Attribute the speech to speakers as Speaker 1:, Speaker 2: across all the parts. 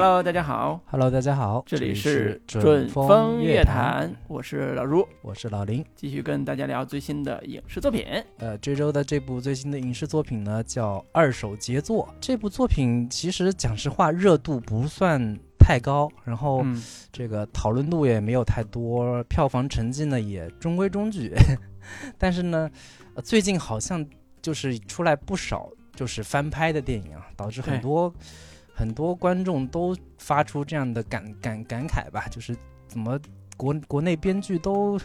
Speaker 1: Hello，大家好。
Speaker 2: Hello，大家好，
Speaker 1: 这里
Speaker 2: 是
Speaker 1: 准
Speaker 2: 风
Speaker 1: 乐
Speaker 2: 坛，，
Speaker 1: 我是老朱，
Speaker 2: 我是老林。
Speaker 1: 继续跟大家聊最新的影视作品。
Speaker 2: 呃，这周的这部最新的影视作品呢，叫《二手杰作》。这部作品其实讲实话，热度不算太高，然后
Speaker 1: 嗯，
Speaker 2: 这个讨论度也没有太多，票房成绩呢也中规中矩。但是呢，呃最近好像就是出来不少就是翻拍的电影啊，导致很多很多观众都发出这样的感感感慨吧，就是怎么国国内编剧都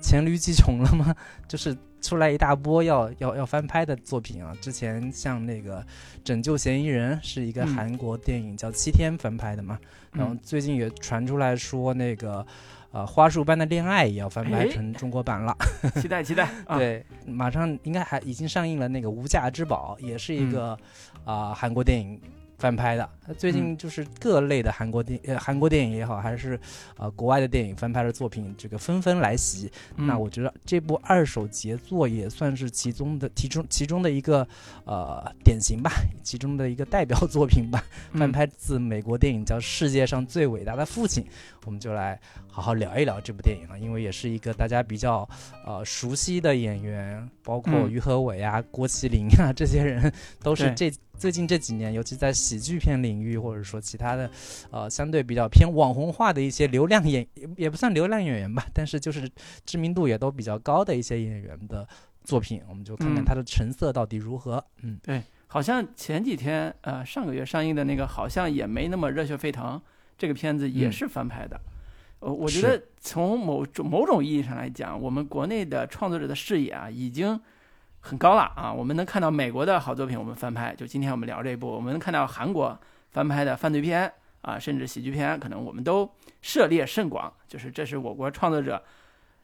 Speaker 2: 黔驴技穷了吗？就是出来一大波要要要翻拍的作品啊！之前像那个《拯救嫌疑人》是一个
Speaker 1: 嗯
Speaker 2: 韩国电影，叫七天翻拍的嘛，然后
Speaker 1: 嗯
Speaker 2: 最近也传出来说那个。呃，花束般的恋爱也要翻拍
Speaker 1: 哎
Speaker 2: 成中国版了，
Speaker 1: 期待期待啊！
Speaker 2: 对，马上应该还已经上映了那个《无价之宝》，也是一
Speaker 1: 嗯
Speaker 2: 个啊、韩国电影翻拍的。呃最近就是各类的韩国电呃韩国电影也好，还是呃国外的电影翻拍的作品，这个纷纷来袭。
Speaker 1: 嗯
Speaker 2: 那我觉得这部二手杰作也算是其中的其中其中的一个呃典型吧，其中的一个代表作品吧。
Speaker 1: 嗯
Speaker 2: 翻拍自美国电影叫《世界上最伟大的父亲》，我们就来好好聊一聊这部电影啊，因为也是一个大家比较呃熟悉的演员，包括
Speaker 1: 嗯
Speaker 2: 于和伟啊、郭麒麟啊这些人，都是这最近这几年，尤其在喜剧片领域，或者说其他的呃相对比较偏网红化的一些流量演，也也不算流量演员吧，但是就是知名度也都比较高的一些演员的作品，我们就看看
Speaker 1: 嗯
Speaker 2: 他的成色到底如何。嗯，对
Speaker 1: 好像前几天呃上个月上映的那个好像也没那么热血沸腾，这个片子也
Speaker 2: 嗯
Speaker 1: 是翻拍的。呃，我觉得从某种某种意义上来讲，我们国内的创作者的视野啊已经很高了啊。我们能看到美国的好作品，我们翻拍，就今天我们聊这一部，我们能看到韩国翻拍的犯罪片啊，甚至喜剧片，可能我们都涉猎甚广。就是这是我国创作者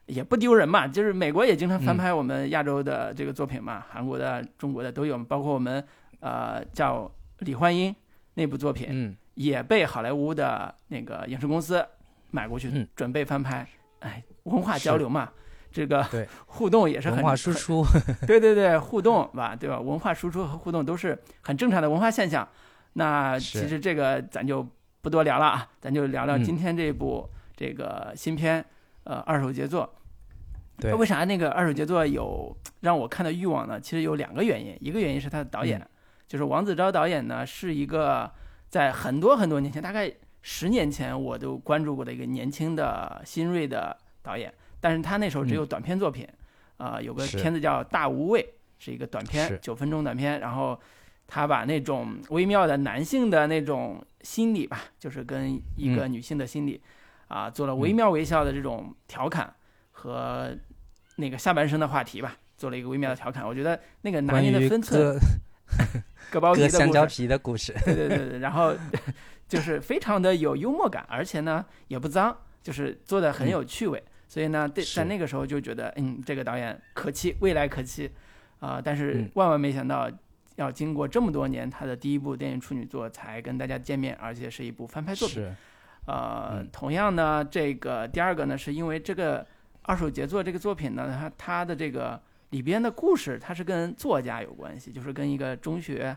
Speaker 1: 也不丢人嘛，就是美国也经常翻拍我们亚洲的这个作品嘛，韩国的、中国的都有，包括我们呃叫李焕英那部作品，也被好莱坞的那个影视公司买过去，准备翻拍。哎，文化交流嘛，这个
Speaker 2: 对
Speaker 1: 互动也是很
Speaker 2: 文化输出，
Speaker 1: 对对对，互动吧，对吧？文化输出和互动都是很正常的文化现象。那其实这个咱就不多聊了啊，咱就聊聊
Speaker 2: 嗯
Speaker 1: 今天这部这个新片，呃，二手杰作。
Speaker 2: 对
Speaker 1: 为啥那个二手杰作有让我看的欲望呢？其实有两个原因，一个原因是他的导演，
Speaker 2: 嗯
Speaker 1: 就是王子昭导演呢，是一个在很多很多年前，大概十年前我都关注过的一个年轻的新锐的导演，但是他那时候只有短片作品，啊、有个片子叫《大无畏》，是一个短片
Speaker 2: 是，
Speaker 1: 九分钟短片，然后他把那种微妙的男性的那种心理吧，就是跟一个女性的心理，啊，做了惟妙惟肖的这种调侃和那个下半身的话题吧，做了一个微妙的调侃。我觉得那个拿捏的分寸，
Speaker 2: 割
Speaker 1: 割包皮的
Speaker 2: 香蕉皮的故事，
Speaker 1: 对对对对，然后就是非常的有幽默感，而且呢也不脏，就是做的很有趣味。所以呢，对，在那个时候就觉得，嗯，这个导演可期，未来可期，啊、但是
Speaker 2: 嗯
Speaker 1: 万万没想到，要经过这么多年，他的第一部电影处女作才跟大家见面，而且是一部翻拍作品。
Speaker 2: 是
Speaker 1: 呃，
Speaker 2: 嗯
Speaker 1: 同样呢，这个第二个呢，是因为这个二手杰作这个作品呢，它它的这个里边的故事，它是跟作家有关系，就是跟一个中学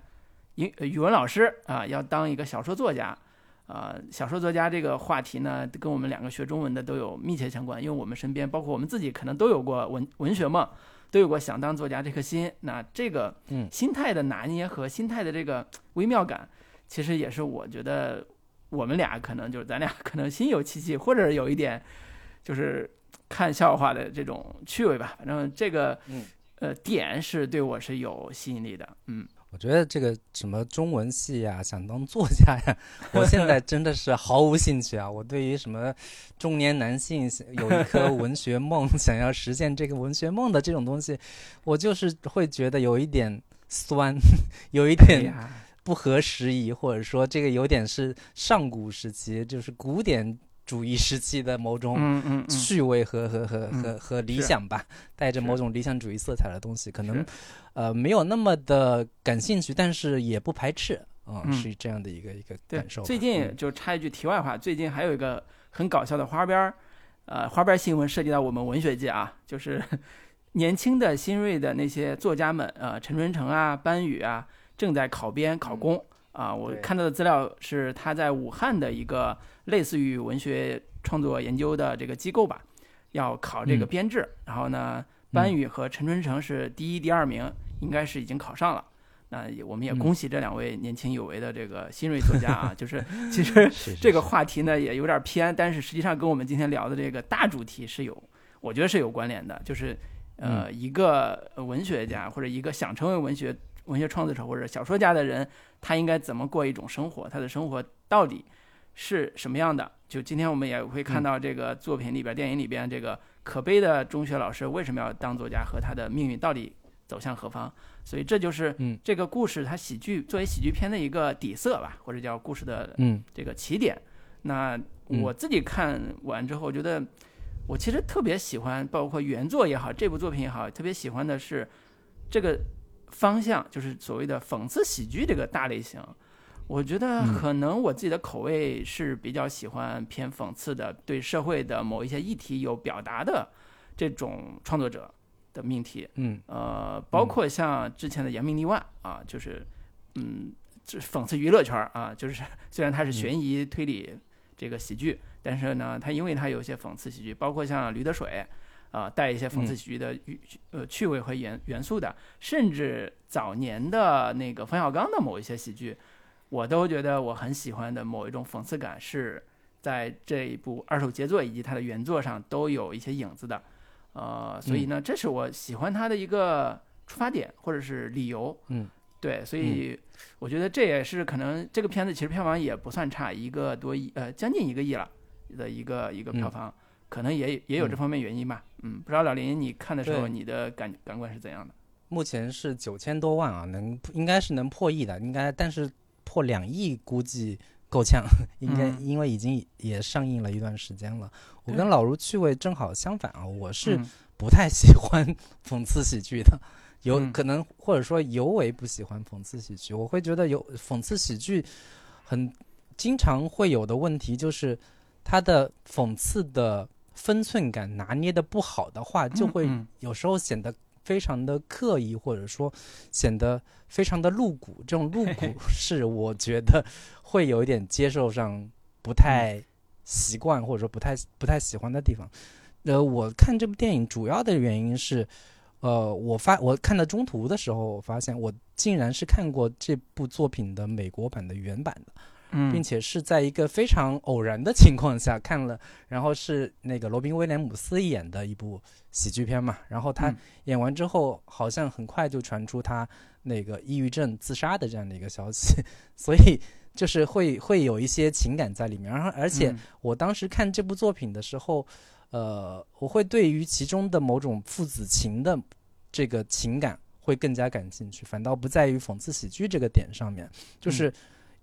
Speaker 1: 英呃语文老师啊、要当一个小说作家。啊、小说作家这个话题呢，跟我们两个学中文的都有密切相关，因为我们身边，包括我们自己，可能都有过文文学梦，都有过想当作家这颗心。那这个
Speaker 2: 嗯
Speaker 1: 心态的拿捏和心态的这个微妙感，其实也是我觉得我们俩可能就是咱俩可能心有戚戚，或者有一点就是看笑话的这种趣味吧。反正这个
Speaker 2: 嗯
Speaker 1: 呃点是对我是有吸引力的。嗯，
Speaker 2: 我觉得这个什么中文系呀，想当作家呀，我现在真的是毫无兴趣啊！我对于什么中年男性有一颗 文学梦，想要实现这个文学梦的这种东西，我就是会觉得有一点酸，有一
Speaker 1: 哎
Speaker 2: 点，不合时宜，或者说这个有点是上古时期，就是古典主义时期的某种趣味和和和
Speaker 1: 嗯。
Speaker 2: 和和理想吧，带着某种理想主义色彩的东西，可能呃没有那么的感兴趣，但是也不排斥。啊、
Speaker 1: 嗯。
Speaker 2: 是这样的一个一个感受，
Speaker 1: 最近
Speaker 2: 嗯。
Speaker 1: 就插一句题外话，最近还有一个很搞笑的花边儿，呃，花边新闻涉及到我们文学界啊，就是年轻的新锐的那些作家们，呃，陈春成啊、班宇啊，正在考编考公啊，我看到的资料是他在武汉的一个类似于文学创作研究的这个机构吧，要考这个
Speaker 2: 嗯。
Speaker 1: 编制，然后呢，班宇和陈春成是第一、第二名，应该是已经考上了。那也我们也
Speaker 2: 嗯。
Speaker 1: 恭喜这两位年轻有为的这个新锐作家啊，就是 其实这个话题呢也有点偏，但是实际上跟我们今天聊的这个大主题是有，我觉得是有关联的，就是呃一个文学家或者一个想成为文学文学创作者或者小说家的人，他应该怎么过一种生活，他的生活到底是什么样的？就今天我们也会看到这个作品里边、电影里边这个可悲的中学老师为什么要当作家和他的命运到底走向何方？所以这就是
Speaker 2: 嗯
Speaker 1: 这个故事它喜剧作为喜剧片的一个底色吧，或者叫故事的
Speaker 2: 嗯
Speaker 1: 这个起点。那
Speaker 2: 嗯
Speaker 1: 我自己看完之后，觉得我其实特别喜欢，包括原作也好，这部作品也好，特别喜欢的是这个方向，就是所谓的讽刺喜剧这个大类型。我觉得
Speaker 2: 嗯
Speaker 1: 可能我自己的口味是比较喜欢偏讽刺的，对社会的某一些议题有表达的这种创作者的命题。
Speaker 2: 嗯
Speaker 1: 呃，包括像之前的《扬名立万》啊，就是嗯，这讽刺娱乐圈儿啊，就是 虽然它是悬疑推理这个喜剧，但是呢，它因为它有一些讽刺喜剧，包括像《驴得水》啊，带一些讽刺喜剧的语呃趣味和元元素的，甚至早年的那个冯小刚的某一些喜剧，我都觉得我很喜欢的某一种讽刺感是在这一部二手杰作以及它的原作上都有一些影子的。呃，所以呢，这是我喜欢它的一个出发点或者是理由。
Speaker 2: 嗯，
Speaker 1: 对，所以我觉得这也是可能这个片子其实票房也不算差，一个多亿，呃，将近一个亿了的一个一个票
Speaker 2: 嗯
Speaker 1: 房，可能也也有这
Speaker 2: 嗯
Speaker 1: 方面原因吧。嗯，不知道老林你看的时候你的感感官是怎样的？
Speaker 2: 目前是九千多万啊，能应该是能破亿的，应该，但是破两亿估计够呛，应该、
Speaker 1: 嗯
Speaker 2: 因为已经也上映了一段时间了。我跟老卢趣味正好相反啊，我是
Speaker 1: 嗯
Speaker 2: 不太喜欢 讽刺喜剧的，有
Speaker 1: 嗯
Speaker 2: 可能或者说尤为不喜欢讽刺喜剧。我会觉得有讽刺喜剧很经常会有的问题就是它的讽刺的分寸感拿捏的不好的话，就会
Speaker 1: 嗯
Speaker 2: 有时候显得非常的刻意，或者说显得非常的露骨。这种露 骨是我觉得会有一点接受上不太习惯，或者说不太不太喜欢的地方。呃，我看这部电影主要的原因是，呃，我发我看到中途的时候，我发现我竟然是看过这部作品的美国版的原版的。
Speaker 1: 嗯，
Speaker 2: 并且是在一个非常偶然的情况下看了，然后是那个罗宾威廉姆斯演的一部喜剧片嘛，然后他
Speaker 1: 嗯。
Speaker 2: 演完之后，好像很快就传出他那个抑郁症自杀的这样的一个消息，所以就是会会有一些情感在里面，然后而且
Speaker 1: 嗯。
Speaker 2: 我当时看这部作品的时候，呃，我会对于其中的某种父子情的这个情感会更加感兴趣，反倒不在于讽刺喜剧这个点上面。就是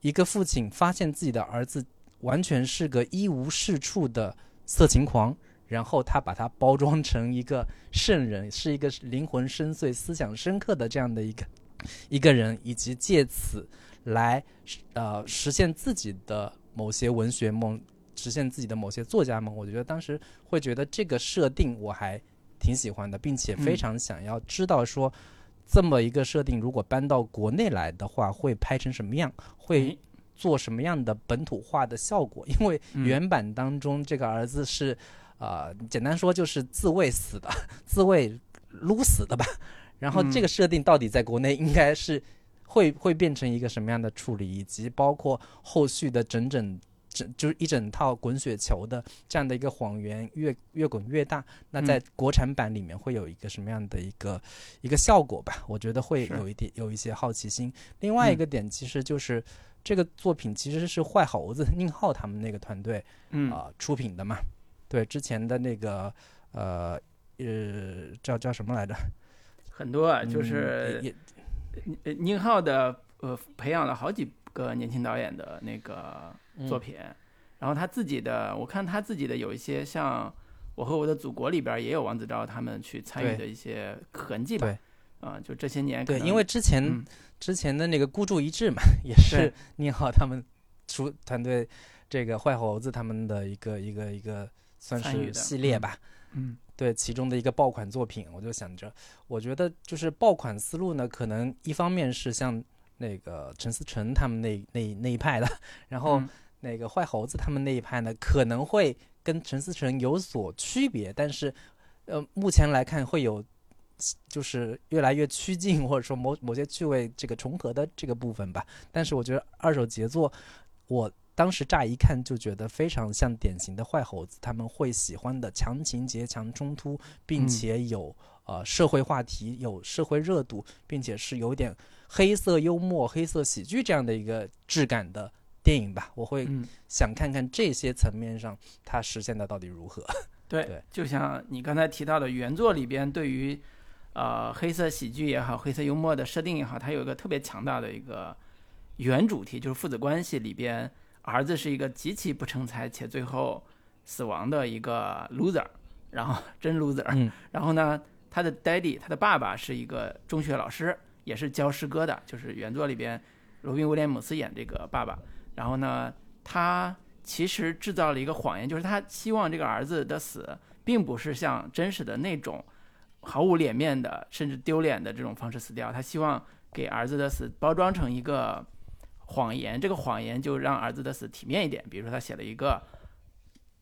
Speaker 2: 一个父亲发现自己的儿子完全是个一无是处的色情狂，然后他把他包装成一个圣人，是一个灵魂深邃、思想深刻的这样的一个 一个人，以及借此来呃实现自己的某些文学梦，实现自己的某些作家梦。我觉得当时会觉得这个设定我还挺喜欢的，并且非
Speaker 1: 嗯
Speaker 2: 常想要知道说。这么一个设定，如果搬到国内来的话，会拍成什么样？会做什么样的本土化的效果？因为
Speaker 1: 嗯
Speaker 2: 原版当中这个儿子是，呃，简单说就是自卫死的，自卫撸死的吧。然后这个设定到底在国内应该是会会变成一个什么样的处理，以及包括后续的整整整就是一整套滚雪球的这样的一个谎言越越滚越大，那在
Speaker 1: 嗯
Speaker 2: 国产版里面会有一个什么样的一个一个效果吧？我觉得会有一点有一些好奇心。另外一
Speaker 1: 嗯
Speaker 2: 个点其实就是。这个作品其实是坏猴子宁浩他们那个团队
Speaker 1: 嗯
Speaker 2: 啊、出品的嘛。对，之前的那个呃呃叫叫什么来着？
Speaker 1: 很多啊，就
Speaker 2: 嗯
Speaker 1: 是
Speaker 2: 也
Speaker 1: 呃宁浩的呃培养了好几个年轻导演的那个
Speaker 2: 嗯
Speaker 1: 作品，然后他自己的，我看他自己的有一些像《我和我的祖国》里边也有王子昭他们去参与的一些痕迹吧
Speaker 2: 对。
Speaker 1: 啊，就这些年可
Speaker 2: 对，
Speaker 1: 能，
Speaker 2: 因为之前、
Speaker 1: 嗯
Speaker 2: 之前的那个孤注一掷嘛，也是
Speaker 1: 对
Speaker 2: 宁浩他们出团队这个坏猴子他们的一个一个一个算是系列吧。
Speaker 1: 嗯
Speaker 2: 对其中的一个爆款作品，我就想着，我觉得就是爆款思路呢，可能一方面是像那个陈思诚他们那那那一派的，然后
Speaker 1: 嗯
Speaker 2: 那个坏猴子他们那一派呢，可能会跟陈思诚有所区别，但是呃，目前来看会有。就是越来越趋近，或者说某某些趣味这个重合的这个部分吧。但是我觉得二手杰作，我当时乍一看就觉得非常像典型的坏猴子，他们会喜欢的强情节、强冲突，并
Speaker 1: 嗯
Speaker 2: 且有、呃社会话题、有社会热度，并且是有点黑色幽默、黑色喜剧这样的一个质感的电影吧。我会
Speaker 1: 嗯，
Speaker 2: 想看看这些层面上它实现的到底如何。
Speaker 1: 对，
Speaker 2: 对
Speaker 1: 就像你刚才提到的原作里边对于呃黑色喜剧也好，黑色幽默的设定也好，它有一个特别强大的一个原主题，就是父子关系里边，儿子是一个极其不成才且最后死亡的一个 loser，然后真 loser，、
Speaker 2: 嗯
Speaker 1: 然后呢，他的 daddy 他的爸爸是一个中学老师，也是教诗歌的，就是原作里边罗宾威廉姆斯演这个爸爸。然后呢，他其实制造了一个谎言，就是他希望这个儿子的死并不是像真实的那种毫无脸面的，甚至丢脸的这种方式死掉。他希望给儿子的死包装成一个谎言，这个谎言就让儿子的死体面一点。比如说，他写了一个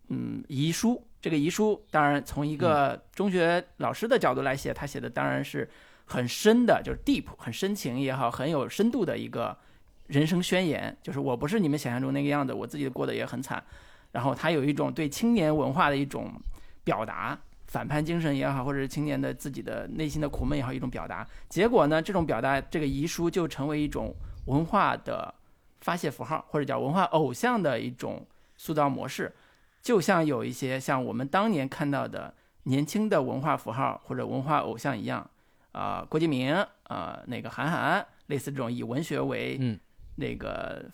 Speaker 1: 嗯遗书，这个遗书当然从一个中学老师的角度来写，他写的当然是很深的，就是 deep 很深情也好，很有深度的一个人生宣言，就是我不是你们想象中那个样子，我自己过得也很惨。然后他有一种对青年文化的一种表达，反叛精神也好，或者是青年的自己的内心的苦闷也好，一种表达。结果呢，这种表达，这个遗书就成为一种文化的发泄符号，或者叫文化偶像的一种塑造模式。就像有一些像我们当年看到的年轻的文化符号或者文化偶像一样，啊、郭敬明啊、那个韩寒，类似这种以文学为
Speaker 2: 嗯
Speaker 1: 那个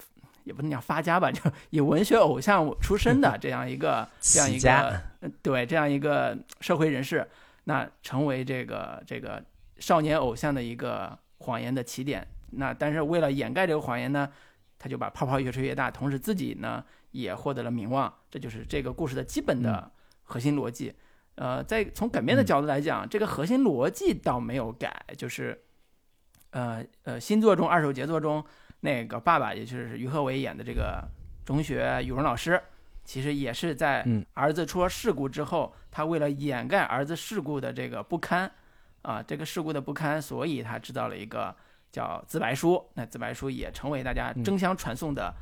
Speaker 1: 也不能叫发家吧，就以文学偶像出身的这样一个 这样一个呃对这样一个社会人士，那成为这个这个少年偶像的一个谎言的起点。那但是为了掩盖这个谎言呢，他就把泡泡越吹越大，同时自己呢也获得了名望，这就是这个故事的基本的核心逻辑。呃，在从改编的
Speaker 2: 嗯
Speaker 1: 角度来讲，这个核心逻辑倒没有改，就是呃呃新作中二手杰作中那个爸爸，也就是于和伟演的这个中学语文老师，其实也是在
Speaker 2: 嗯
Speaker 1: 儿子出了事故之后，他为了掩盖儿子事故的这个不堪啊，这个事故的不堪，所以他制造了一个叫自白书。那自白书也成为大家
Speaker 2: 嗯
Speaker 1: 争相传颂的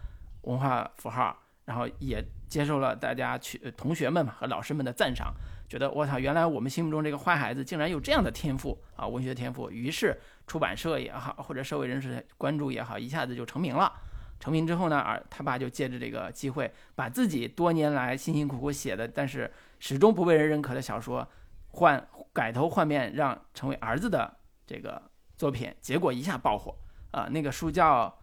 Speaker 1: 文化符号，然后也接受了大家去同学们嘛和老师们的赞赏，觉得我操，原来我们心目中这个坏孩子竟然有这样的天赋啊，文学天赋。于是出版社也好，或者社会人士关注也好，一下子就成名了。成名之后呢，儿他爸就借着这个机会，把自己多年来辛辛苦苦写的，但是始终不被人认可的小说，换改头换面，让成为儿子的这个作品，结果一下爆火啊、那个书叫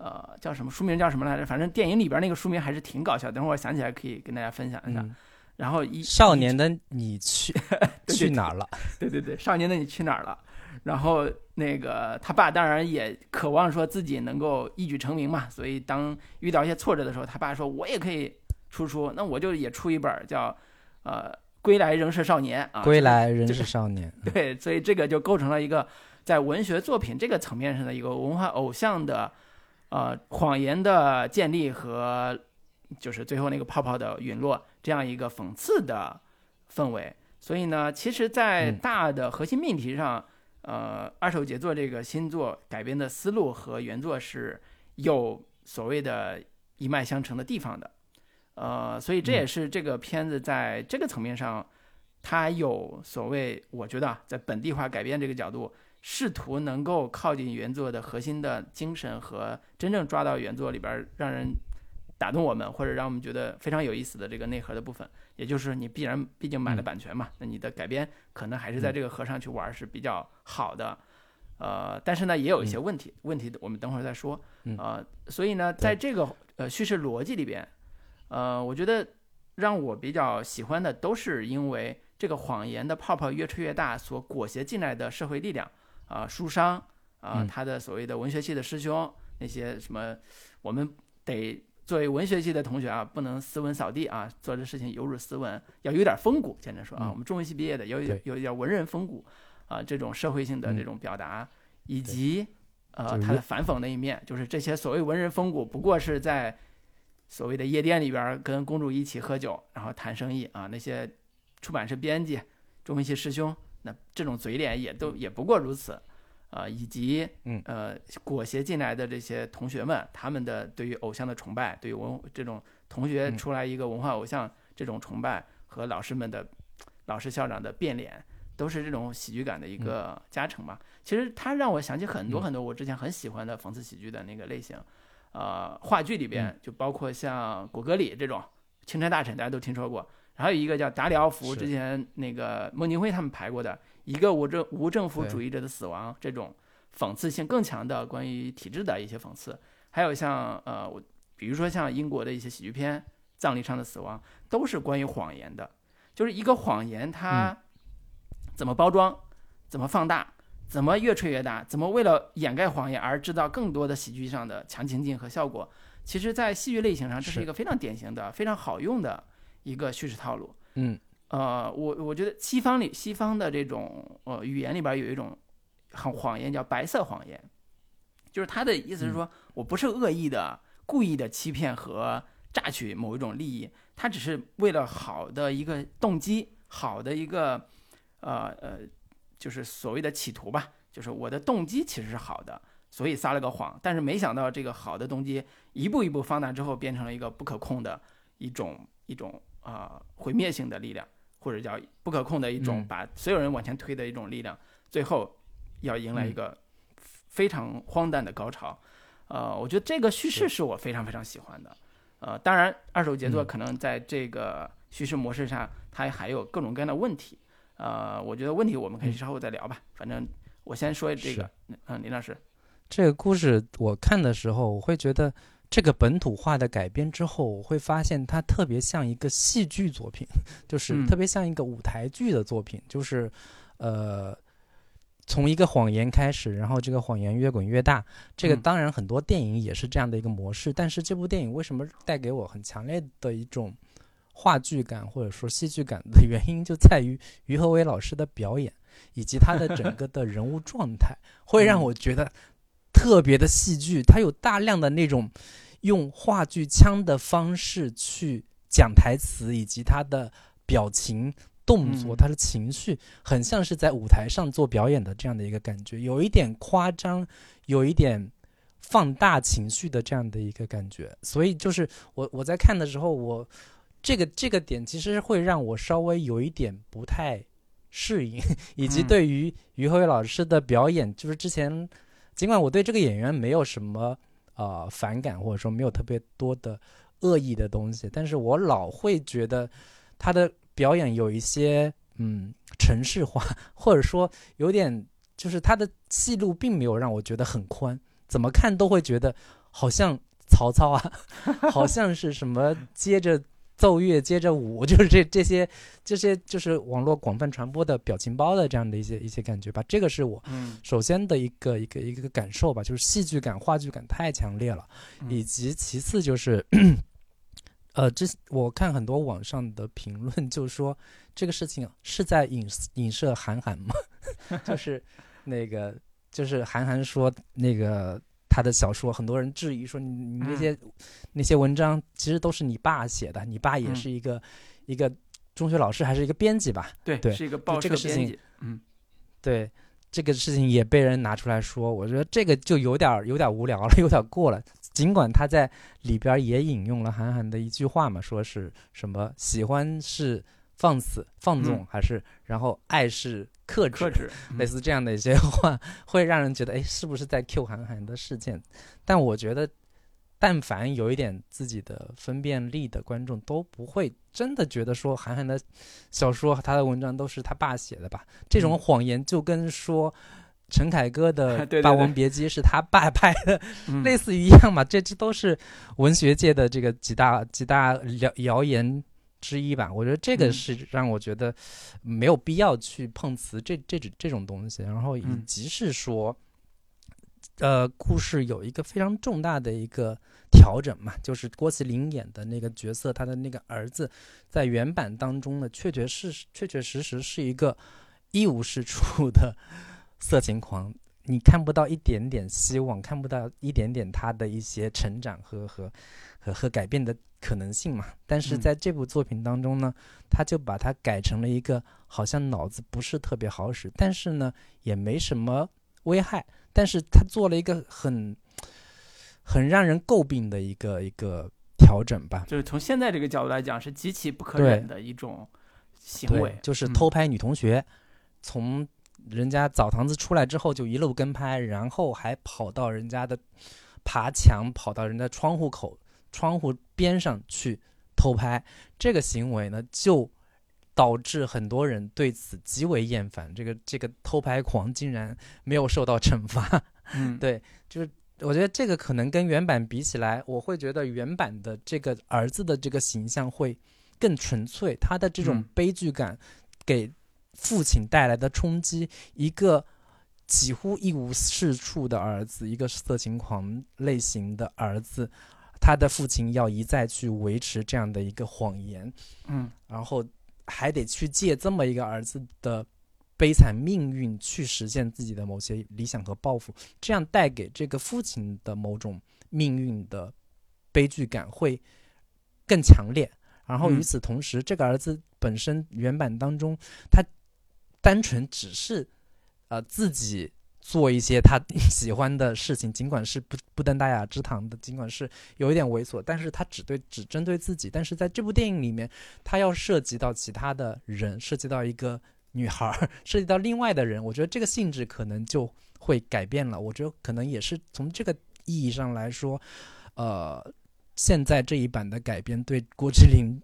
Speaker 1: 呃叫什么？书名叫什么来着？反正电影里边那个书名还是挺搞笑，等会儿我想起来可以跟大家分享一下。
Speaker 2: 嗯，
Speaker 1: 然后一
Speaker 2: 少年的你去
Speaker 1: 对
Speaker 2: 去哪儿了？
Speaker 1: 对对对，少年的你去哪儿了？然后那个他爸当然也渴望说自己能够一举成名嘛，所以当遇到一些挫折的时候，他爸说：“我也可以出书，那我就也出一本叫呃《归来仍是少年》啊。”
Speaker 2: 归来仍是少年。
Speaker 1: 对，所以这个就构成了一个在文学作品这个层面上的一个文化偶像的呃谎言的建立和就是最后那个泡泡的陨落这样一个讽刺的氛围。所以呢，其实，在
Speaker 2: 嗯
Speaker 1: 大的核心命题上，呃，二手杰作这个新作改编的思路和原作是有所谓的一脉相承的地方的。呃，所以这也
Speaker 2: 嗯
Speaker 1: 是这个片子在这个层面上，它有所谓，我觉得啊，在本地化改编这个角度，试图能够靠近原作的核心的精神和真正抓到原作里边儿让人打动我们或者让我们觉得非常有意思的这个内核的部分。也就是你必然毕竟买了
Speaker 2: 嗯
Speaker 1: 版权嘛，那你的改编可能还是在
Speaker 2: 嗯
Speaker 1: 这个核上去玩儿是比较好的。呃，但是呢，也有一些
Speaker 2: 嗯
Speaker 1: 问题，问题我们等会儿再说。
Speaker 2: 嗯
Speaker 1: 呃，所以呢，在这个呃叙事逻辑里边，呃，我觉得让我比较喜欢的都是因为这个谎言的泡泡越吹越大所裹挟进来的社会力量啊、书商啊、
Speaker 2: 嗯
Speaker 1: 他的所谓的文学系的师兄那些什么，我们得作为文学系的同学啊，不能斯文扫地啊，做这事情有辱斯文，要有点风骨。简单说啊，
Speaker 2: 嗯
Speaker 1: 我们中文系毕业的，有有有一点文人风骨啊，这种社会性的
Speaker 2: 嗯
Speaker 1: 这种表达，以及呃，他的反讽的一面，就是这些所谓文人风骨，不过是在所谓的夜店里边儿跟公主一起喝酒，然后谈生意啊。那些出版社编辑、中文系师兄，那这种嘴脸也都也不过如此，啊，以及
Speaker 2: 嗯。
Speaker 1: 呃裹挟进来的这些同学们，他们的对于偶像的崇拜，对于文这种同学
Speaker 2: 嗯。
Speaker 1: 出来一个文化偶像这种崇拜和老师们的老师校长的变脸，都是这种喜剧感的一个加成吧。其实它让我想起很多
Speaker 2: 嗯。
Speaker 1: 很多我之前很喜欢的讽刺喜剧的那个类型，呃，话剧里边就包括像果戈里这种《青山大臣》，大家都听说过。还有一个叫达里奥
Speaker 2: 福，
Speaker 1: 之前那个孟京辉他们排过的一个无政无政府主义者的死亡，这种讽刺性更强的关于体制的一些讽刺。还有像呃，比如说像英国的一些喜剧片《葬礼上的死亡》，都是关于谎言的，就是一个谎言它怎么包装，怎么放大，怎么越吹越大，怎么为了掩盖谎言而制造更多的喜剧上的强情境和效果。其实，在戏剧类型上，这是
Speaker 2: 是。
Speaker 1: 一个非常典型的、非常好用的一个叙事套路。
Speaker 2: 嗯。
Speaker 1: 呃，我我觉得西方里西方的这种呃语言里边有一种很谎言叫白色谎言，就是他的意思是说、我不是恶意的、故意的欺骗和榨取某一种利益，他只是为了好的一个动机、好的一个呃呃，就是所谓的企图吧，就是我的动机其实是好的，所以撒了个谎，但是没想到这个好的动机一步一步放大之后，变成了一个不可控的一种一种啊、毁灭性的力量。或者叫不可控的一种
Speaker 2: 嗯
Speaker 1: 把所有人往前推的一种力量，最后要迎来一
Speaker 2: 嗯
Speaker 1: 个非常荒诞的高潮。呃，我觉得这个叙事
Speaker 2: 是
Speaker 1: 是我非常非常喜欢的。呃，当然，二手杰作
Speaker 2: 嗯
Speaker 1: 可能在这个叙事模式上，它还有各种各样的问题。呃，我觉得问题我们可以
Speaker 2: 嗯
Speaker 1: 稍后再聊吧。反正我先说这个，嗯，林老师，
Speaker 2: 这个故事我看的时候，我会觉得这个本土化的改编之后，我会发现它特别像一个戏剧作品，就是
Speaker 1: 嗯
Speaker 2: 特别像一个舞台剧的作品，就是呃。从一个谎言开始，然后这个谎言越滚越大。这个
Speaker 1: 嗯
Speaker 2: 当然很多电影也是这样的一个模式，但是这部电影为什么带给我很强烈的一种话剧感或者说戏剧感的原因，就在于于和伟老师的表演以及他的整个的人物状态，会让
Speaker 1: 嗯
Speaker 2: 我觉得特别的戏剧。它有大量的那种用话剧腔的方式去讲台词，以及他的表情。动作，
Speaker 1: 嗯
Speaker 2: 他的情绪很像是在舞台上做表演的这样的一个感觉，有一点夸张，有一点放大情绪的这样的一个感觉。所以就是我我在看的时候，我这个这个点其实会让我稍微有一点不太适应，以及
Speaker 1: 嗯
Speaker 2: 对于于和伟老师的表演，就是之前尽管我对这个演员没有什么呃反感，或者说没有特别多的恶意的东西，但是我老会觉得他的表演有一些嗯程式化，或者说有点就是他的戏路并没有让我觉得很宽，怎么看都会觉得好像曹操啊，好像是什么接着奏乐接着舞，就是这这些这些就是网络广泛传播的表情包的这样的一些一些感觉吧。这个是我
Speaker 1: 嗯
Speaker 2: 首先的一个一个一个感受吧，就是戏剧感、话剧感太强烈了，
Speaker 1: 嗯
Speaker 2: 以及其次就是。呃，这我看很多网上的评论，就说这个事情是在影影射韩寒吗？就是那个，就是韩寒说那个他的小说，很多人质疑说你你那些、那些文章其实都是你爸写的，你爸也
Speaker 1: 嗯
Speaker 2: 是一个、一个中学老师还是一个编辑吧？
Speaker 1: 对，
Speaker 2: 对
Speaker 1: 是一个报
Speaker 2: 这个事情
Speaker 1: 社编辑，嗯
Speaker 2: 对，这个事情也被人拿出来说，我觉得这个就有点儿有点儿无聊了，有点儿过了。尽管他在里边儿也引用了韩寒的一句话嘛，说是什么喜欢是放肆放纵，
Speaker 1: 嗯
Speaker 2: 还是然后爱是克制，
Speaker 1: 克制，嗯
Speaker 2: 类似这样的一些话，会让人觉得，哎，是不是在 Q 韩寒的事件？但我觉得，但凡有一点自己的分辨力的观众，都不会真的觉得说韩寒的小说、他的文章都是他爸写的吧？这种
Speaker 1: 嗯
Speaker 2: 谎言就跟说。陈凯歌的 霸王别姬》是他爸拍的，
Speaker 1: 嗯
Speaker 2: 类似于一样嘛？这这都是文学界的这个几大几大谣谣言之一吧。我觉得这个
Speaker 1: 嗯
Speaker 2: 是让我觉得没有必要去碰瓷这这这这种东西。然后以
Speaker 1: 嗯
Speaker 2: 及是说，呃，故事有一个非常重大的一个调整嘛，就是郭麒麟演的那个角色，他的那个儿子，在原版当中呢，确确实确确实实是一个一无是处的色情狂。你看不到一点点希望，看不到一点点他的一些成长和和和和改变的可能性嘛。但是
Speaker 1: 嗯
Speaker 2: 在这部作品当中呢，他就把它改成了一个好像脑子不是特别好使，但是呢也没什么危害，但是他做了一个很很让人诟病的一个一个调整吧。
Speaker 1: 就是从现在这个角度来讲，是极其不可忍的一种行为，，
Speaker 2: 就是
Speaker 1: 嗯
Speaker 2: 偷拍女同学，从人家澡堂子出来之后就一路跟拍，然后还跑到人家的爬墙，跑到人家窗户口、窗户边上去偷拍。这个行为呢，就导致很多人对此极为厌烦。这个这个偷拍狂竟然没有受到惩罚。
Speaker 1: 嗯，
Speaker 2: 对，就是我觉得这个可能跟原版比起来，我会觉得原版的这个儿子的这个形象会更纯粹，他的这种
Speaker 1: 嗯
Speaker 2: 悲剧感给父亲带来的冲击，一个几乎一无是处的儿子，一个色情狂类型的儿子，他的父亲要一再去维持这样的一个谎言，
Speaker 1: 嗯
Speaker 2: 然后还得去借这么一个儿子的悲惨命运去实现自己的某些理想和抱负，这样带给这个父亲的某种命运的悲剧感会更强烈。然后与
Speaker 1: 嗯
Speaker 2: 此同时，这个儿子本身原版当中，他单纯只是呃自己做一些他 喜欢的事情，尽管是不不登大雅之堂的，尽管是有一点猥琐，但是他只对只针对自己。但是在这部电影里面，他要涉及到其他的人，涉及到一个女孩，涉及到另外的人，我觉得这个性质可能就会改变了。我觉得可能也是从这个意义上来说，呃，现在这一版的改编对郭麒麟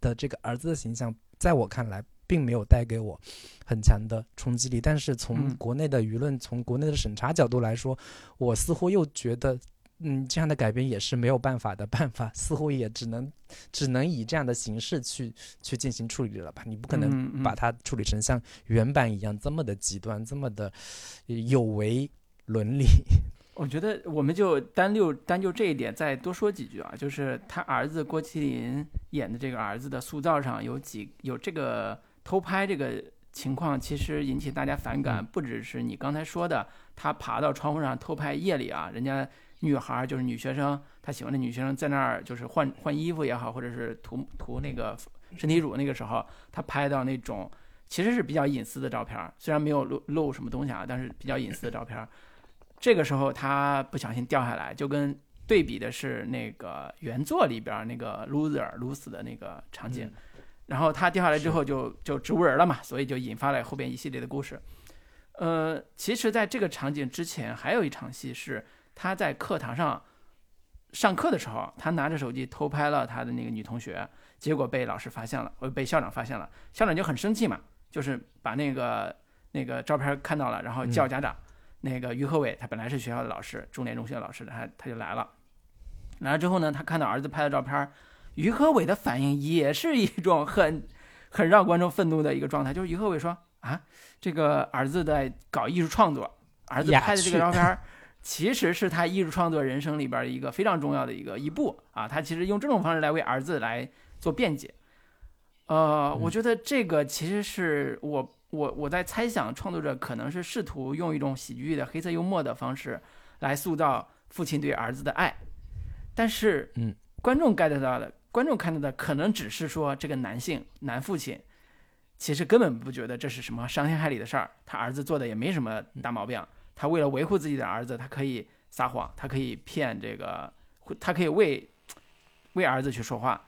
Speaker 2: 的这个儿子的形象，在我看来，并没有带给我很强的冲击力。但是从
Speaker 1: 嗯
Speaker 2: 国内的舆论、从国内的审查角度来说，我似乎又觉得，嗯，这样的改编也是没有办法的办法，似乎也只能只能以这样的形式去去进行处理了吧？你不可能把它处理成像原版一样这么的极端，这么的呃有违伦理。
Speaker 1: 我觉得我们就单就单就这一点再多说几句啊，就是他儿子郭麒麟演的这个儿子的塑造上有几有这个偷拍这个情况，其实引起大家反感，
Speaker 2: 嗯
Speaker 1: 不只是你刚才说的他爬到窗户上偷拍夜里啊，人家女孩儿就是女学生，他喜欢的女学生在那儿就是换换衣服也好，或者是涂涂那个身体乳那个时候，他拍到那种其实是比较隐私的照片儿，虽然没有露露什么东西啊，但是比较隐私的照片儿。这个时候他不小心掉下来，就跟对比的是那个原作里边儿那个 loser 撸死的那个场景。
Speaker 2: 嗯
Speaker 1: 然后他掉下来之后就就植物人了嘛，所以就引发了后边一系列的故事。呃，其实，在这个场景之前，还有一场戏是他在课堂上上课的时候，他拿着手机偷拍了他的那个女同学，结果被老师发现了，呃，被校长发现了，校长就很生气嘛，就是把那个那个照片看到了，然后叫家长。那个于和伟他本来是学校的老师，重点中学的老师，他他就来了。来了之后呢，他看到儿子拍的照片，于和伟的反应也是一种很很让观众愤怒的一个状态，就是于和伟说啊，这个儿子在搞艺术创作，儿子拍的这个照片，其实是他艺术创作人生里边的一个非常重要的一个一步啊，他其实用这种方式来为儿子来做辩解。呃，我
Speaker 2: 嗯。
Speaker 1: 觉得这个其实是我我我在猜想，创作者可能是试图用一种喜剧的黑色幽默的方式来塑造父亲对儿子的爱，但是，
Speaker 2: 嗯，
Speaker 1: 观众 get 到的，观众看到的可能只是说这个男性男父亲，其实根本不觉得这是什么伤天害理的事儿，他儿子做的也没什么大毛病，他为了维护自己的儿子，他可以撒谎，他可以骗这个，他可以为为儿子去说话，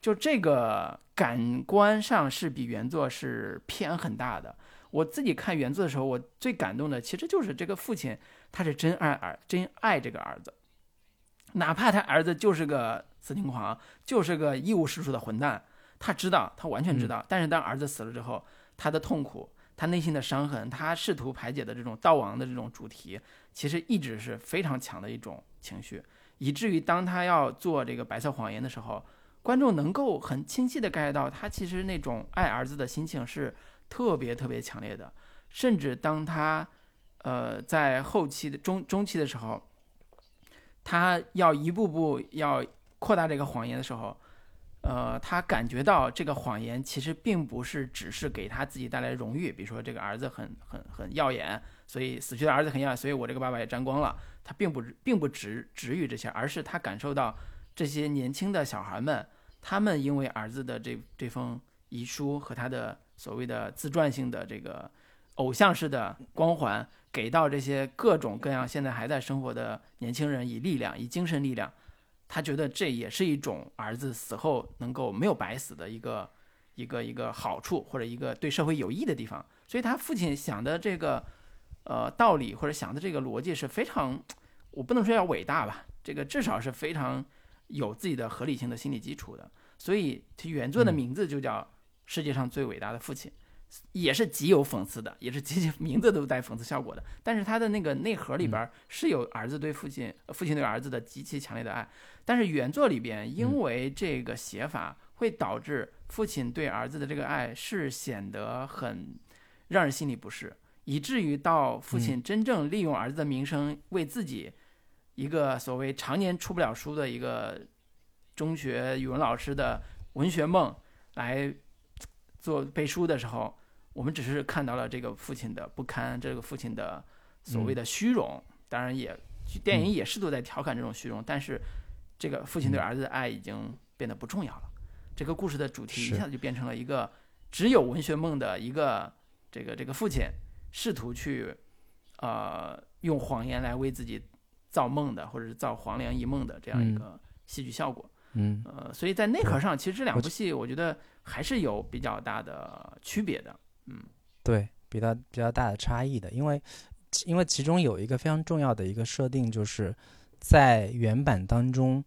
Speaker 1: 就这个感官上是比原作是偏很大的。我自己看原作的时候，我最感动的其实就是这个父亲，他是真爱儿，真爱这个儿子，哪怕他儿子就是个色情狂，就是个一无是处的混蛋，他知道，他完全知道。但是当儿子死了之后，他的痛苦，他内心的伤痕，他试图排解的这种悼亡的这种主题，其实一直是非常强的一种情绪，以至于当他要做这个白色谎言的时候，观众能够很清晰的 get 到他其实那种爱儿子的心情是特别特别强烈的，甚至当他呃在后期的中中期的时候，他要一步步要扩大这个谎言的时候，呃，他感觉到这个谎言其实并不是只是给他自己带来荣誉，比如说这个儿子很很很耀眼，所以死去的儿子很耀眼，所以我这个爸爸也沾光了。他并不并不止止于这些，而是他感受到这些年轻的小孩们，他们因为儿子的这这封遗书和他的所谓的自传性的这个偶像式的光环，给到这些各种各样现在还在生活的年轻人以力量，以精神力量。他觉得这也是一种儿子死后能够没有白死的一个一个一个好处，或者一个对社会有益的地方。所以他父亲想的这个呃道理，或者想的这个逻辑是非常，我不能说要伟大吧，这个至少是非常有自己的合理性的心理基础的。所以他原作的名字就叫《世界上最伟大的父亲》。也是极有讽刺的，也是极其 名字都带讽刺效果的。但是他的那个内核里边是有儿子对父亲、父亲对儿子的极其强烈的爱。但是原作里边，因为这个写法会导致父亲对儿子的这个爱是显得很让人心里不适，以至于到父亲真正利用儿子的名声为自己一个所谓常年出不了书的一个中学语文老师的文学梦来做背书的时候。我们只是看到了这个父亲的不堪，这个父亲的所谓的虚荣，当然也电影也试图在调侃这种虚荣，但是这个父亲对儿子的爱已经变得不重要了。这个故事的主题一下子就变成了一个只有文学梦的一个这个这个父亲试图去呃用谎言来为自己造梦的，或者是造黄粱一梦的这样一个戏剧效果。
Speaker 2: 嗯，
Speaker 1: 呃，所以在内核上，其实这两部戏我觉得还是有比较大的区别的。嗯，
Speaker 2: 对，比较比较大的差异的，因为因为其中有一个非常重要的一个设定，就是在原版当中，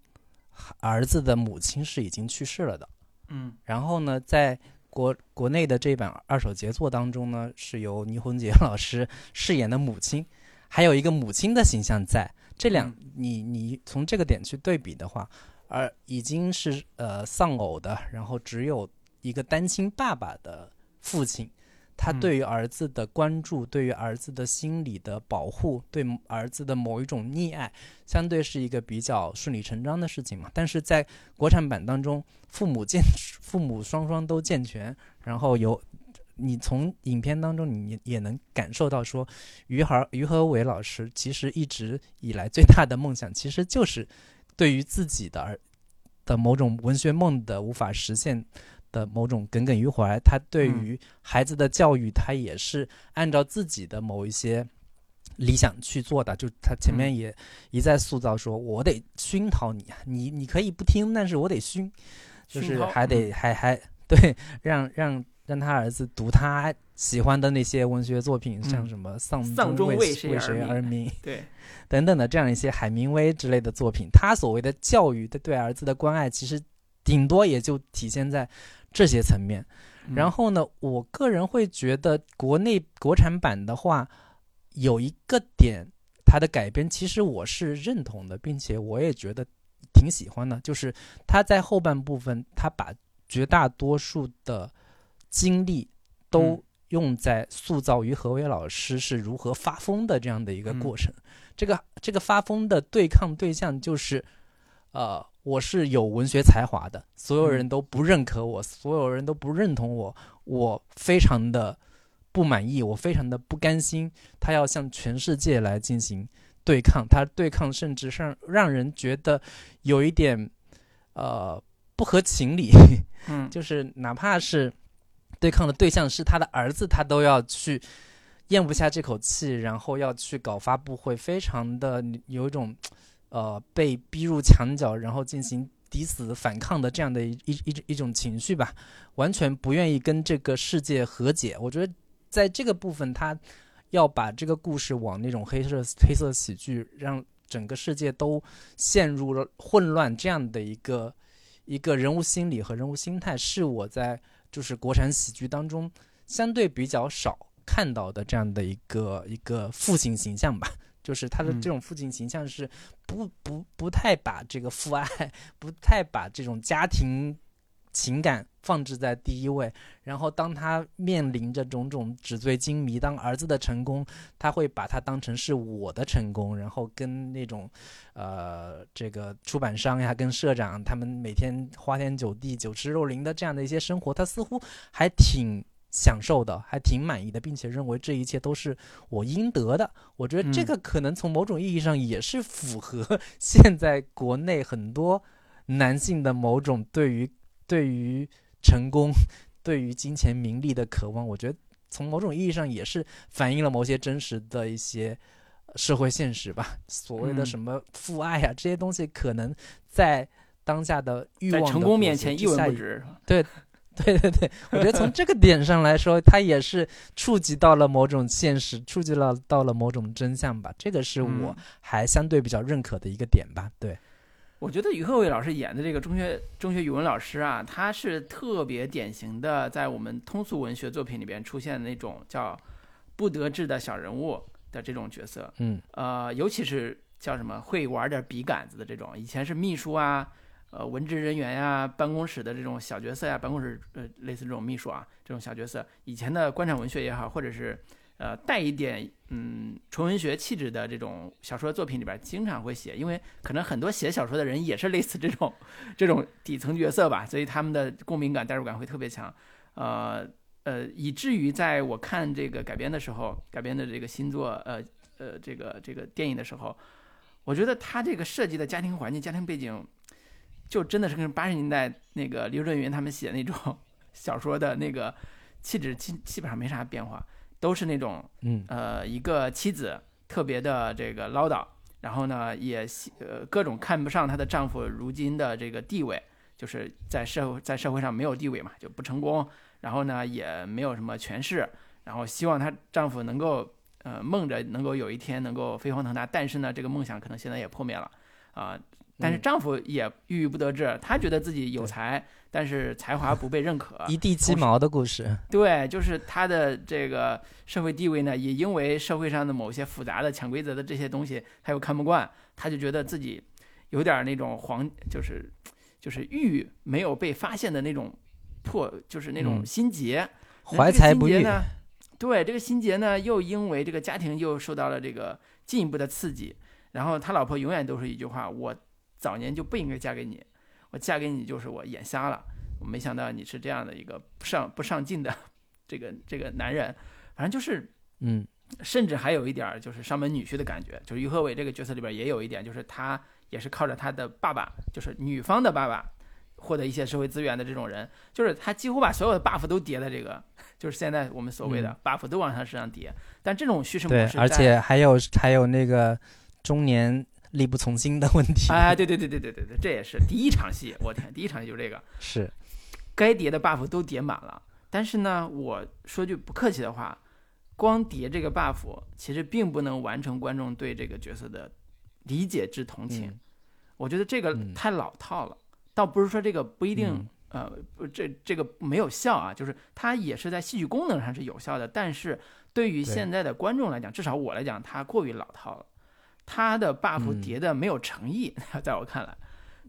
Speaker 2: 儿子的母亲是已经去世了的。
Speaker 1: 嗯，
Speaker 2: 然后呢，在国国内的这版二手杰作当中呢，是由倪虹洁 老师饰演的母亲，还有一个母亲的形象在。这两，你你从这个点去对比的话，而已经是呃丧偶的，然后只有一个单亲爸爸的父亲。他对于儿子的关注，对于儿子的心理的保护，对儿子的某一种溺爱，相对是一个比较顺理成章的事情嘛。但是在国产版当中，父母健，父母双双都健全，然后有你从影片当中你也能感受到说，于和于和伟老师其实一直以来最大的梦想，其实就是对于自己的儿的某种文学梦的无法实现。的某种耿耿于怀，他对于孩子的教育，他也是按照自己的某一些理想去做的。就他前面也一再塑造，说我得熏陶你啊，你你可以不听，但是我得熏，就是还得还还 对，让让让他儿子读他喜欢的那些文学作品，像什么《丧
Speaker 1: 丧
Speaker 2: 钟
Speaker 1: 为谁
Speaker 2: 而鸣》
Speaker 1: 对
Speaker 2: 等等的这样一些海明威之类的作品。他所谓的教育的对儿子的关爱，其实顶多也就体现在。这些层面，然后呢，我个人会觉得国内国产版的话，有一个点，它的改编其实我是认同的，并且我也觉得挺喜欢的，就是他在后半部分，他把绝大多数的精力都用在塑造于何伟老师是如何发疯的这样的一个过程。这个这个发疯的对抗对象就是，呃。我是有文学才华的，所有人都不认可我，所有人都不认同我，我非常的不满意，我非常的不甘心。他要向全世界来进行对抗，他对抗甚至让让人觉得有一点呃不合情理。
Speaker 1: 嗯，
Speaker 2: 就是哪怕是对抗的对象是他的儿子，他都要去咽不下这口气，然后要去搞发布会，非常的有一种。呃，被逼入墙角，然后进行抵死反抗的这样的一一一一种情绪吧，完全不愿意跟这个世界和解。我觉得在这个部分，他要把这个故事往那种黑色黑色喜剧，让整个世界都陷入了混乱这样的一个一个人物心理和人物心态，是我在就是国产喜剧当中相对比较少看到的这样的一个一个父亲形象吧。就是他的这种父亲形象是不不不太把这个父爱，不太把这种家庭情感放置在第一位，然后当他面临着种种纸醉金迷，当儿子的成功，他会把它当成是我的成功，然后跟那种，呃，这个出版商呀，跟社长他们每天花天酒地、酒池肉林的这样的一些生活，他似乎还挺享受的，还挺满意的，并且认为这一切都是我应得的。我觉得这个可能从某种意义上也是符合 现在国内很多男性的某种对于。对于成功，对于金钱名利的渴望，我觉得从某种意义上也是反映了某些真实的一些社会现实吧。所谓的什么父爱啊，这些东西可能在当下的欲望
Speaker 1: 成功面前一文不值。
Speaker 2: 对，对对对，我觉得从这个点上来说，它也是触及到了某种现实，触及了到了某种真相吧。这个是我还相对比较认可的一个点吧。对。
Speaker 1: 我觉得于鹤伟老师演的这个中学中学语文老师啊，他是特别典型的在我们通俗文学作品里边出现的那种叫不得志的小人物的这种角色。
Speaker 2: 嗯，
Speaker 1: 呃，尤其是叫什么会玩点笔杆子的这种，以前是秘书啊，呃，文职人员呀，办公室的这种小角色呀，办公室呃类似这种秘书啊这种小角色，以前的官场文学也好，或者是。呃，带一点嗯纯文学气质的这种小说作品里边，经常会写，因为可能很多写小说的人也是类似这种这种底层角色吧，所以他们的共鸣感、代入感会特别强。呃呃，以至于在我看这个改编的时候，改编的这个新作，呃呃，这个这个电影的时候，我觉得他这个设计的家庭环境、家庭背景，就真的是跟八十年代那个刘震云他们写那种 小说的那个气质基基本上没啥变化。都是那种，
Speaker 2: 嗯，
Speaker 1: 呃，一个妻子特别的这个唠叨，然后呢，也呃各种看不上她的丈夫如今的这个地位，就是在社会在社会上没有地位嘛，就不成功，然后呢也没有什么权势，然后希望她丈夫能够呃梦着能够有一天能够飞黄腾达，但是呢这个梦想可能现在也破灭了，啊。但是丈夫也郁郁不得志，他觉得自己有才，但是才华不被认可，
Speaker 2: 一地鸡毛的故事。
Speaker 1: 对，就是他的这个社会地位呢，也因为社会上的某些复杂的潜规则的这些东西，他又看不惯，他就觉得自己有点那种黄，就是就是欲没有被发现的那种破，就是那种心结，
Speaker 2: 怀才不遇
Speaker 1: 呢。对，这个心结呢，又因为这个家庭又受到了这个进一步的刺激，然后他老婆永远都是一句话：我。早年就不应该嫁给你，我嫁给你就是我眼瞎了。我没想到你是这样的一个不上不上进的这个这个男人，反正就是
Speaker 2: 嗯，
Speaker 1: 甚至还有一点就是上门女婿的感觉。就是于和伟这个角色里边也有一点，就是他也是靠着他的爸爸，就是女方的爸爸获得一些社会资源的这种人。就是他几乎把所有的 buff 都叠在这个，就是现在我们所谓的 buff 都往他身上叠。但这种叙事模式，
Speaker 2: 而且还有还有那个中年。力不从心的问题。
Speaker 1: 哎，对对对对对对对，这也是第一场戏。我天，第一场戏就这个，
Speaker 2: 是
Speaker 1: 该叠的 buff 都叠满了。但是呢，我说句不客气的话，光叠这个 buff，其实并不能完成观众对这个角色的理解之同情。我觉得这个太老套了。倒不是说这个不一定，呃，这这个没有效啊，就是它也是在戏剧功能上是有效的。但是对于现在的观众来讲，至少我来讲，它过于老套了。他的 buff 叠的没有诚意，在我看来，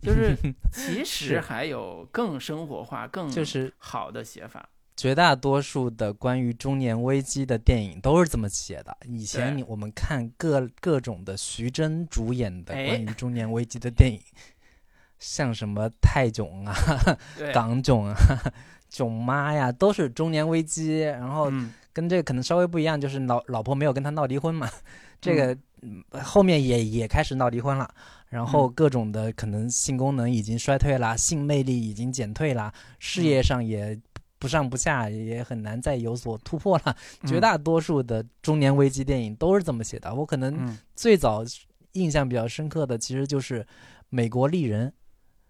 Speaker 1: 就是 其实还有更生活化、更
Speaker 2: 就是
Speaker 1: 好的写法。
Speaker 2: 绝大多数的关于中年危机的电影都是这么写的。以前你我们看各各种的徐峥主演的关于中年危机的电影，像什么泰囧啊、港囧啊、囧妈呀，都是中年危机。然后跟这个可能稍微不一样，就是老老婆没有跟他闹离婚嘛，这个。后面也也开始闹离婚了，然后各种的可能性功能已经衰退了，性魅力已经减退了，事业上也不上不下，也很难再有所突破了。绝大多数的中年危机电影都是这么写的。我可能最早印象比较深刻的，其实就是《美国丽人》。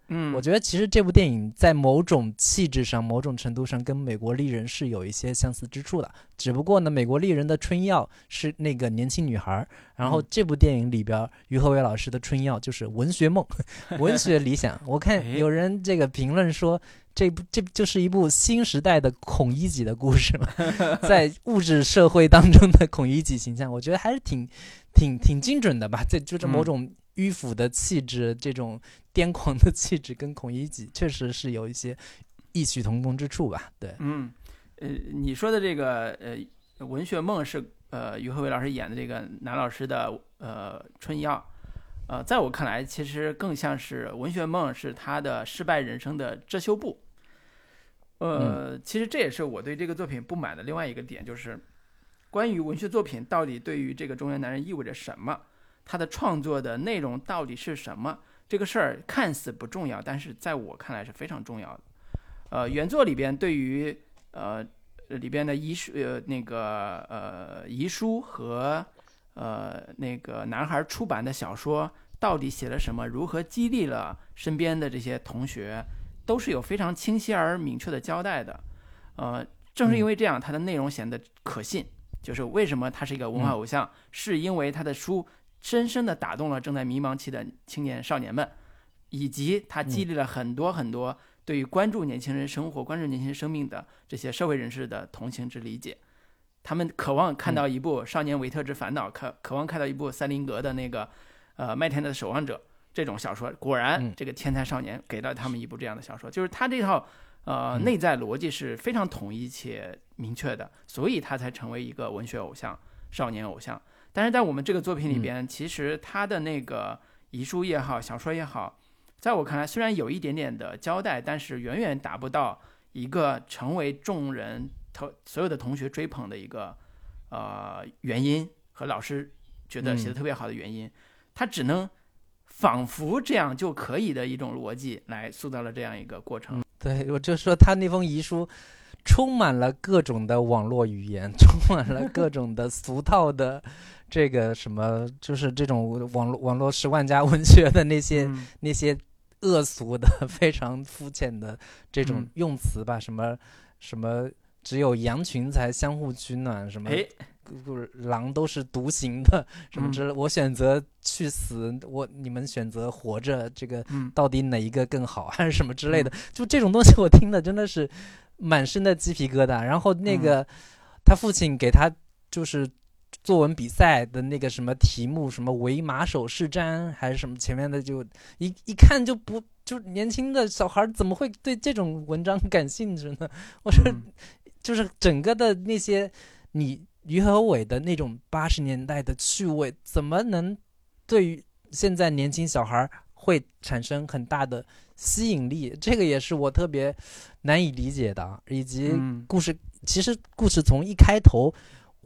Speaker 1: 嗯，
Speaker 2: 我觉得其实这部电影在某种气质上、某种程度上跟《美国丽人》是有一些相似之处的。只不过呢，《美国丽人》的春药是那个年轻女孩，然后这部电影里边于和伟老师的春药就是文学梦、文学理想。我看有人这个评论说，这部这就是一部新时代的孔乙己的故事嘛，在物质社会当中的孔乙己形象，我觉得还是挺挺挺精准的吧。这就是某种。迂腐的气质，这种 癫狂的气质，跟孔乙己确实是有一些异曲同工之处吧。对，
Speaker 1: 嗯，呃，你说的这个呃文学梦是呃于和伟老师演的这个男老师的呃春药，呃，在我看来，其实更像是文学梦是他的失败人生的遮羞布。呃，其实这也是我对这个作品不满的另外一个点，就是关于文学作品到底对于这个中年男人意味着什么，他的创作的内容到底是什么，这个事儿看似不重要，但是在我看来是非常重要的。呃，原作里边对于呃里边的遗书呃那个呃遗书和呃那个男孩出版的小说到底写了什么，如何激励了身边的这些同学。都是有非常清晰而明确的交代的，呃，正是因为这样，它的内容显得可信。就是为什么他是一个文化偶像，是因为他的书深深地打动了正在迷茫期的青年少年们，以及他激励了很多很多对于关注年轻人生活、关注年轻人生命的这些社会人士的同情之理解。他们渴望看到一部《少年维特之烦恼》，渴渴望看到一部塞林格的那个呃《麦田的守望者》。这种小说果然，这个天才少年给了他们一部这样的小说，就是他这套呃内在逻辑是非常统一且明确的，所以他才成为一个文学偶像、少年偶像。但是在我们这个作品里边，其实他的那个遗书也好、小说也好，在我看来虽然有一点点的交代，但是远远达不到一个成为众人同所有的同学追捧的一个呃原因和老师觉得写的特别好的原因，他只能。仿佛这样就可以的一种逻辑来塑造了这样一个过程。
Speaker 2: 对，我就说他那封遗书充满了各种的网络语言，充满了各种的俗套的这个什么，就是这种网络网络十万加文学的那些那些恶俗的、非常肤浅的这种用词吧，什么什么只有羊群才相互取暖，什么。不是狼都是独行的，什么之类。我选择去死，我你们选择活着，这个到底哪一个更好，还 是什么之类的？就这种东西，我听的真的是满身的鸡皮疙瘩。然后那个他父亲给他就是作文比赛的那个什么题目，什么为马首是瞻还是什么，前面的就一一看就不就年轻的小孩怎么会对这种文章感兴趣呢？我说，就是整个的那些你。于和伟的那种八十年代的趣味，怎么能对于现在年轻小孩会产生很大的吸引力？这个也是我特别难以理解的。以及故事，其实故事从一开头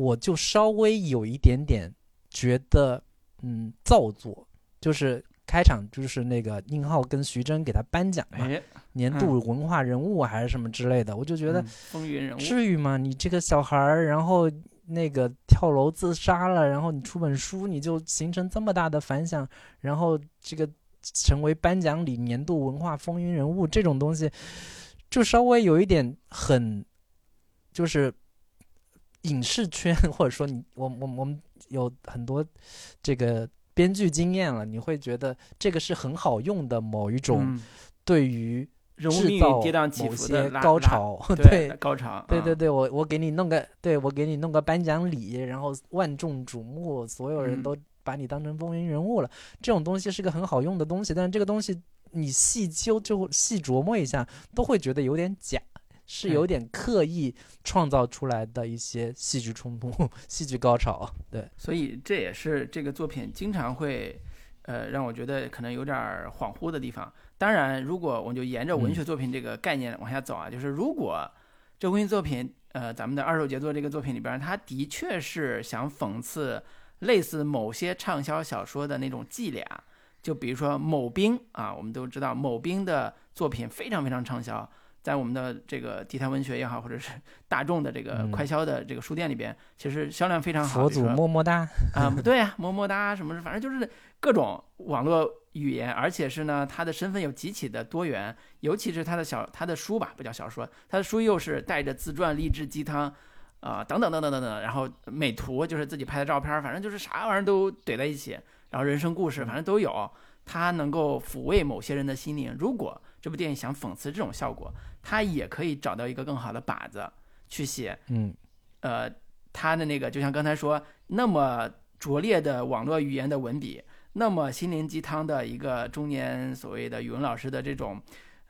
Speaker 2: 我就稍微有一点点觉得，嗯，造作。就是开场就是那个宁浩跟徐峥给他颁奖嘛，年度文化人物还是什么之类的，我就觉得
Speaker 1: 风云人物，
Speaker 2: 至于吗？你这个小孩儿，然后。那个跳楼自杀了，然后你出本书，你就形成这么大的反响，然后这个成为颁奖礼年度文化风云人物这种东西，就稍微有一点很，就是影视圈 或者说你我我我们有很多这个编剧经验了，你会觉得这个是很好用的某一种对于。制造某些高潮，
Speaker 1: 对高潮，
Speaker 2: 对对对，我我给你弄个，对我给你弄个颁奖礼，然后万众瞩目，所有人都把你当成风云人物了。这种东西是个很好用的东西，但是这个东西你细究就细琢磨一下，都会觉得有点假，是有点刻意创造出来的一些戏剧冲突、戏剧高潮。对，
Speaker 1: 所以这也是这个作品经常会，呃，让我觉得可能有点恍惚的地方。当然，如果我们就沿着文学作品这个概念往下走啊，就是如果这文学作品，呃，咱们的二手杰作这个作品里边，它的确是想讽刺类似某些畅销小说的那种伎俩，就比如说某兵啊，我们都知道某兵的作品非常非常畅销。在我们的这个地摊文学也好，或者是大众的这个快销的这个书店里边，其实销量非常好。
Speaker 2: 佛祖么么哒
Speaker 1: 啊，对呀，么么哒什么，反正就是各种网络语言，而且是呢，他的身份又极其的多元，尤其是他的小他的书吧，不叫小说，他的书又是带着自传、励志鸡汤啊等等等等等等，然后美图就是自己拍的照片，反正就是啥玩意儿都怼在一起，然后人生故事反正都有，他能够抚慰某些人的心灵。如果这部电影想讽刺这种效果。他也可以找到一个更好的靶子去写，
Speaker 2: 嗯，
Speaker 1: 呃，他的那个就像刚才说那么拙劣的网络语言的文笔，那么心灵鸡汤的一个中年所谓的语文老师的这种，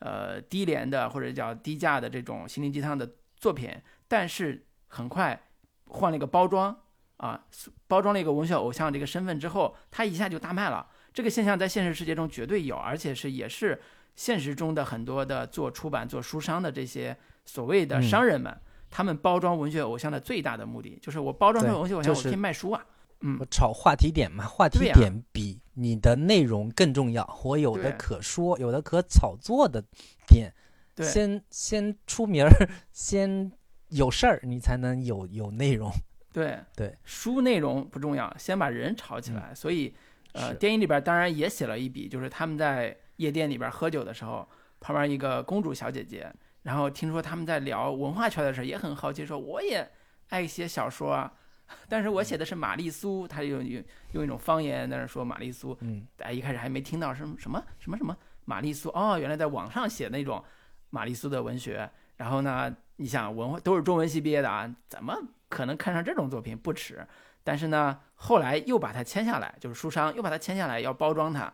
Speaker 1: 呃低廉的或者叫低价的这种心灵鸡汤的作品，但是很快换了一个包装啊，包装了一个文学偶像这个身份之后，他一下就大卖了。这个现象在现实世界中绝对有，而且是也是现实中的很多的做出版、做书商的这些所谓的商人们，他们包装文学偶像的最大的目的就是我包装成文学偶像，我可以卖书啊。嗯，
Speaker 2: 我炒话题点嘛，话题点比你的内容更重要。我有的可说，有的可炒作的点，先先出名儿，先有事儿，你才能有有内容。
Speaker 1: 对
Speaker 2: 对，
Speaker 1: 书内容不重要，先把人炒起来。所以，呃，电影里边当然也写了一笔，就是他们在夜店里边喝酒的时候，旁边一个公主小姐姐，然后听说他们在聊文化圈的事，也很好奇，说我也爱写小说啊。但是我写的是玛丽苏，她用用用一种方言在那说玛丽苏，
Speaker 2: 嗯，
Speaker 1: 大家一开始还没听到什么什么什么什么玛丽苏，哦，原来在网上写那种玛丽苏的文学。然后呢，你想文化都是中文系毕业的啊，怎么可能看上这种作品不耻？但是呢，后来又把它签下来，就是书商又把它签下来，要包装它，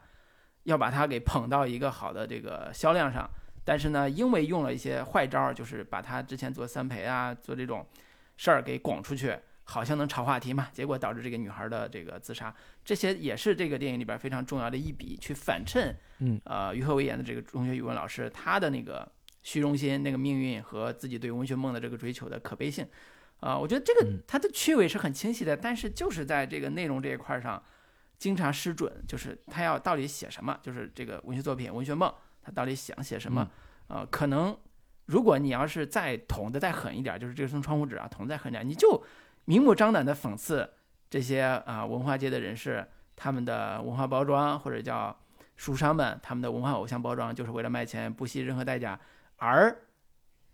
Speaker 1: 要把它给捧到一个好的这个销量上。但是呢，因为用了一些坏招，就是把他之前做三陪啊，做这种事儿给拱出去。好像能炒话题嘛？结果导致这个女孩的这个自杀，这些也是这个电影里边非常重要的一笔，去反衬，
Speaker 2: 嗯，
Speaker 1: 呃，于和伟演的这个中学语文老师，他的那个虚荣心、那个命运和自己对文学梦的这个追求的可悲性，啊，我觉得这个它的趣味是很清晰的，但是就是在这个内容这一块上，经常失准，就是他要到底写什么，就是这个文学作品、文学梦，他到底想写什么？呃，可能如果你要是再捅的再狠一点，就是这层窗户纸啊，捅再狠点，你就。明目张胆的讽刺这些啊文化界的人士，他们的文化包装或者叫书商们他们的文化偶像包装，就是为了卖钱，不惜任何代价。而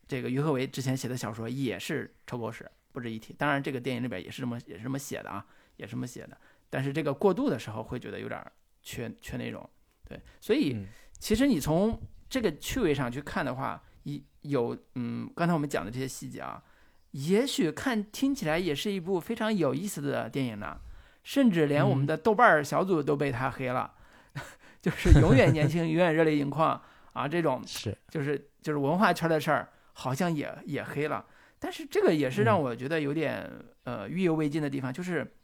Speaker 1: 这个于和伟之前写的小说也是臭狗屎，不值一提。当然，这个电影里边也是这么也是这么写的啊，也是这么写的。但是这个过渡的时候会觉得有点缺缺内容，对。所以其实你从这个趣味上去看的话，一有嗯，刚才我们讲的这些细节啊。也许看听起来也是一部非常有意思的电影呢，甚至连我们的豆瓣小组都被他黑了，就是永远年轻，永远热泪盈眶啊！这种
Speaker 2: 是
Speaker 1: 就是就是文化圈的事儿，好像也也黑了。但是这个也是让我觉得有点呃意犹未尽的地方，就是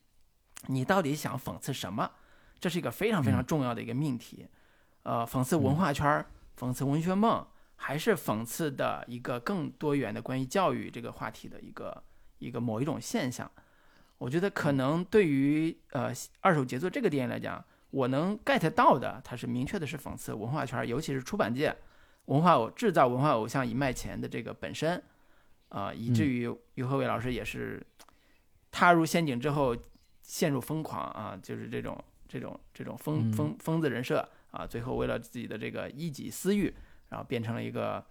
Speaker 1: 你到底想讽刺什么？这是一个非常非常重要的一个命题，呃，讽刺文化圈，讽刺文学梦。还是讽刺的一个更多元的关于教育这个话题的一个一个某一种现象，我觉得可能对于呃二手杰作这个电影来讲，我能 get 到的，它是明确的是讽刺文化圈，尤其是出版界文化偶制造文化偶像以卖钱的这个本身，啊，以至于于和伟老师也是踏入陷阱之后陷入疯狂啊，就是这种这种这种疯疯疯子人设啊，最后为了自己的这个一己私欲。然后变成了一个，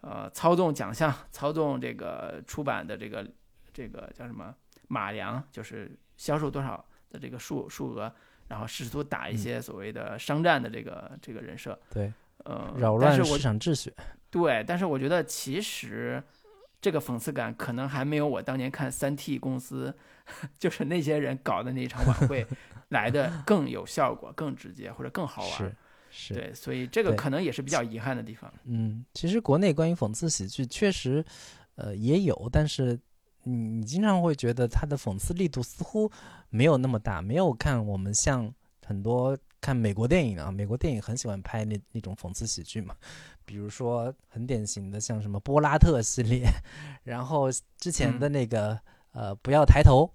Speaker 1: 呃，操纵奖项、操纵这个出版的这个这个叫什么马良，就是销售多少的这个数数额，然后试图打一些所谓的商战的这个这个人设。
Speaker 2: 对，
Speaker 1: 呃，
Speaker 2: 扰乱市场秩序。
Speaker 1: 对，但是我觉得其实这个讽刺感可能还没有我当年看三 T 公司，就是那些人搞的那场晚会 来的更有效果、更直接或者更好玩。
Speaker 2: 是
Speaker 1: 对，所以这个可能也是比较遗憾的地方。
Speaker 2: 嗯，其实国内关于讽刺喜剧确实，呃，也有，但是你你经常会觉得它的讽刺力度似乎没有那么大，没有看我们像很多看美国电影啊，美国电影很喜欢拍那那种讽刺喜剧嘛，比如说很典型的像什么波拉特系列，然后之前的那个呃不要抬头。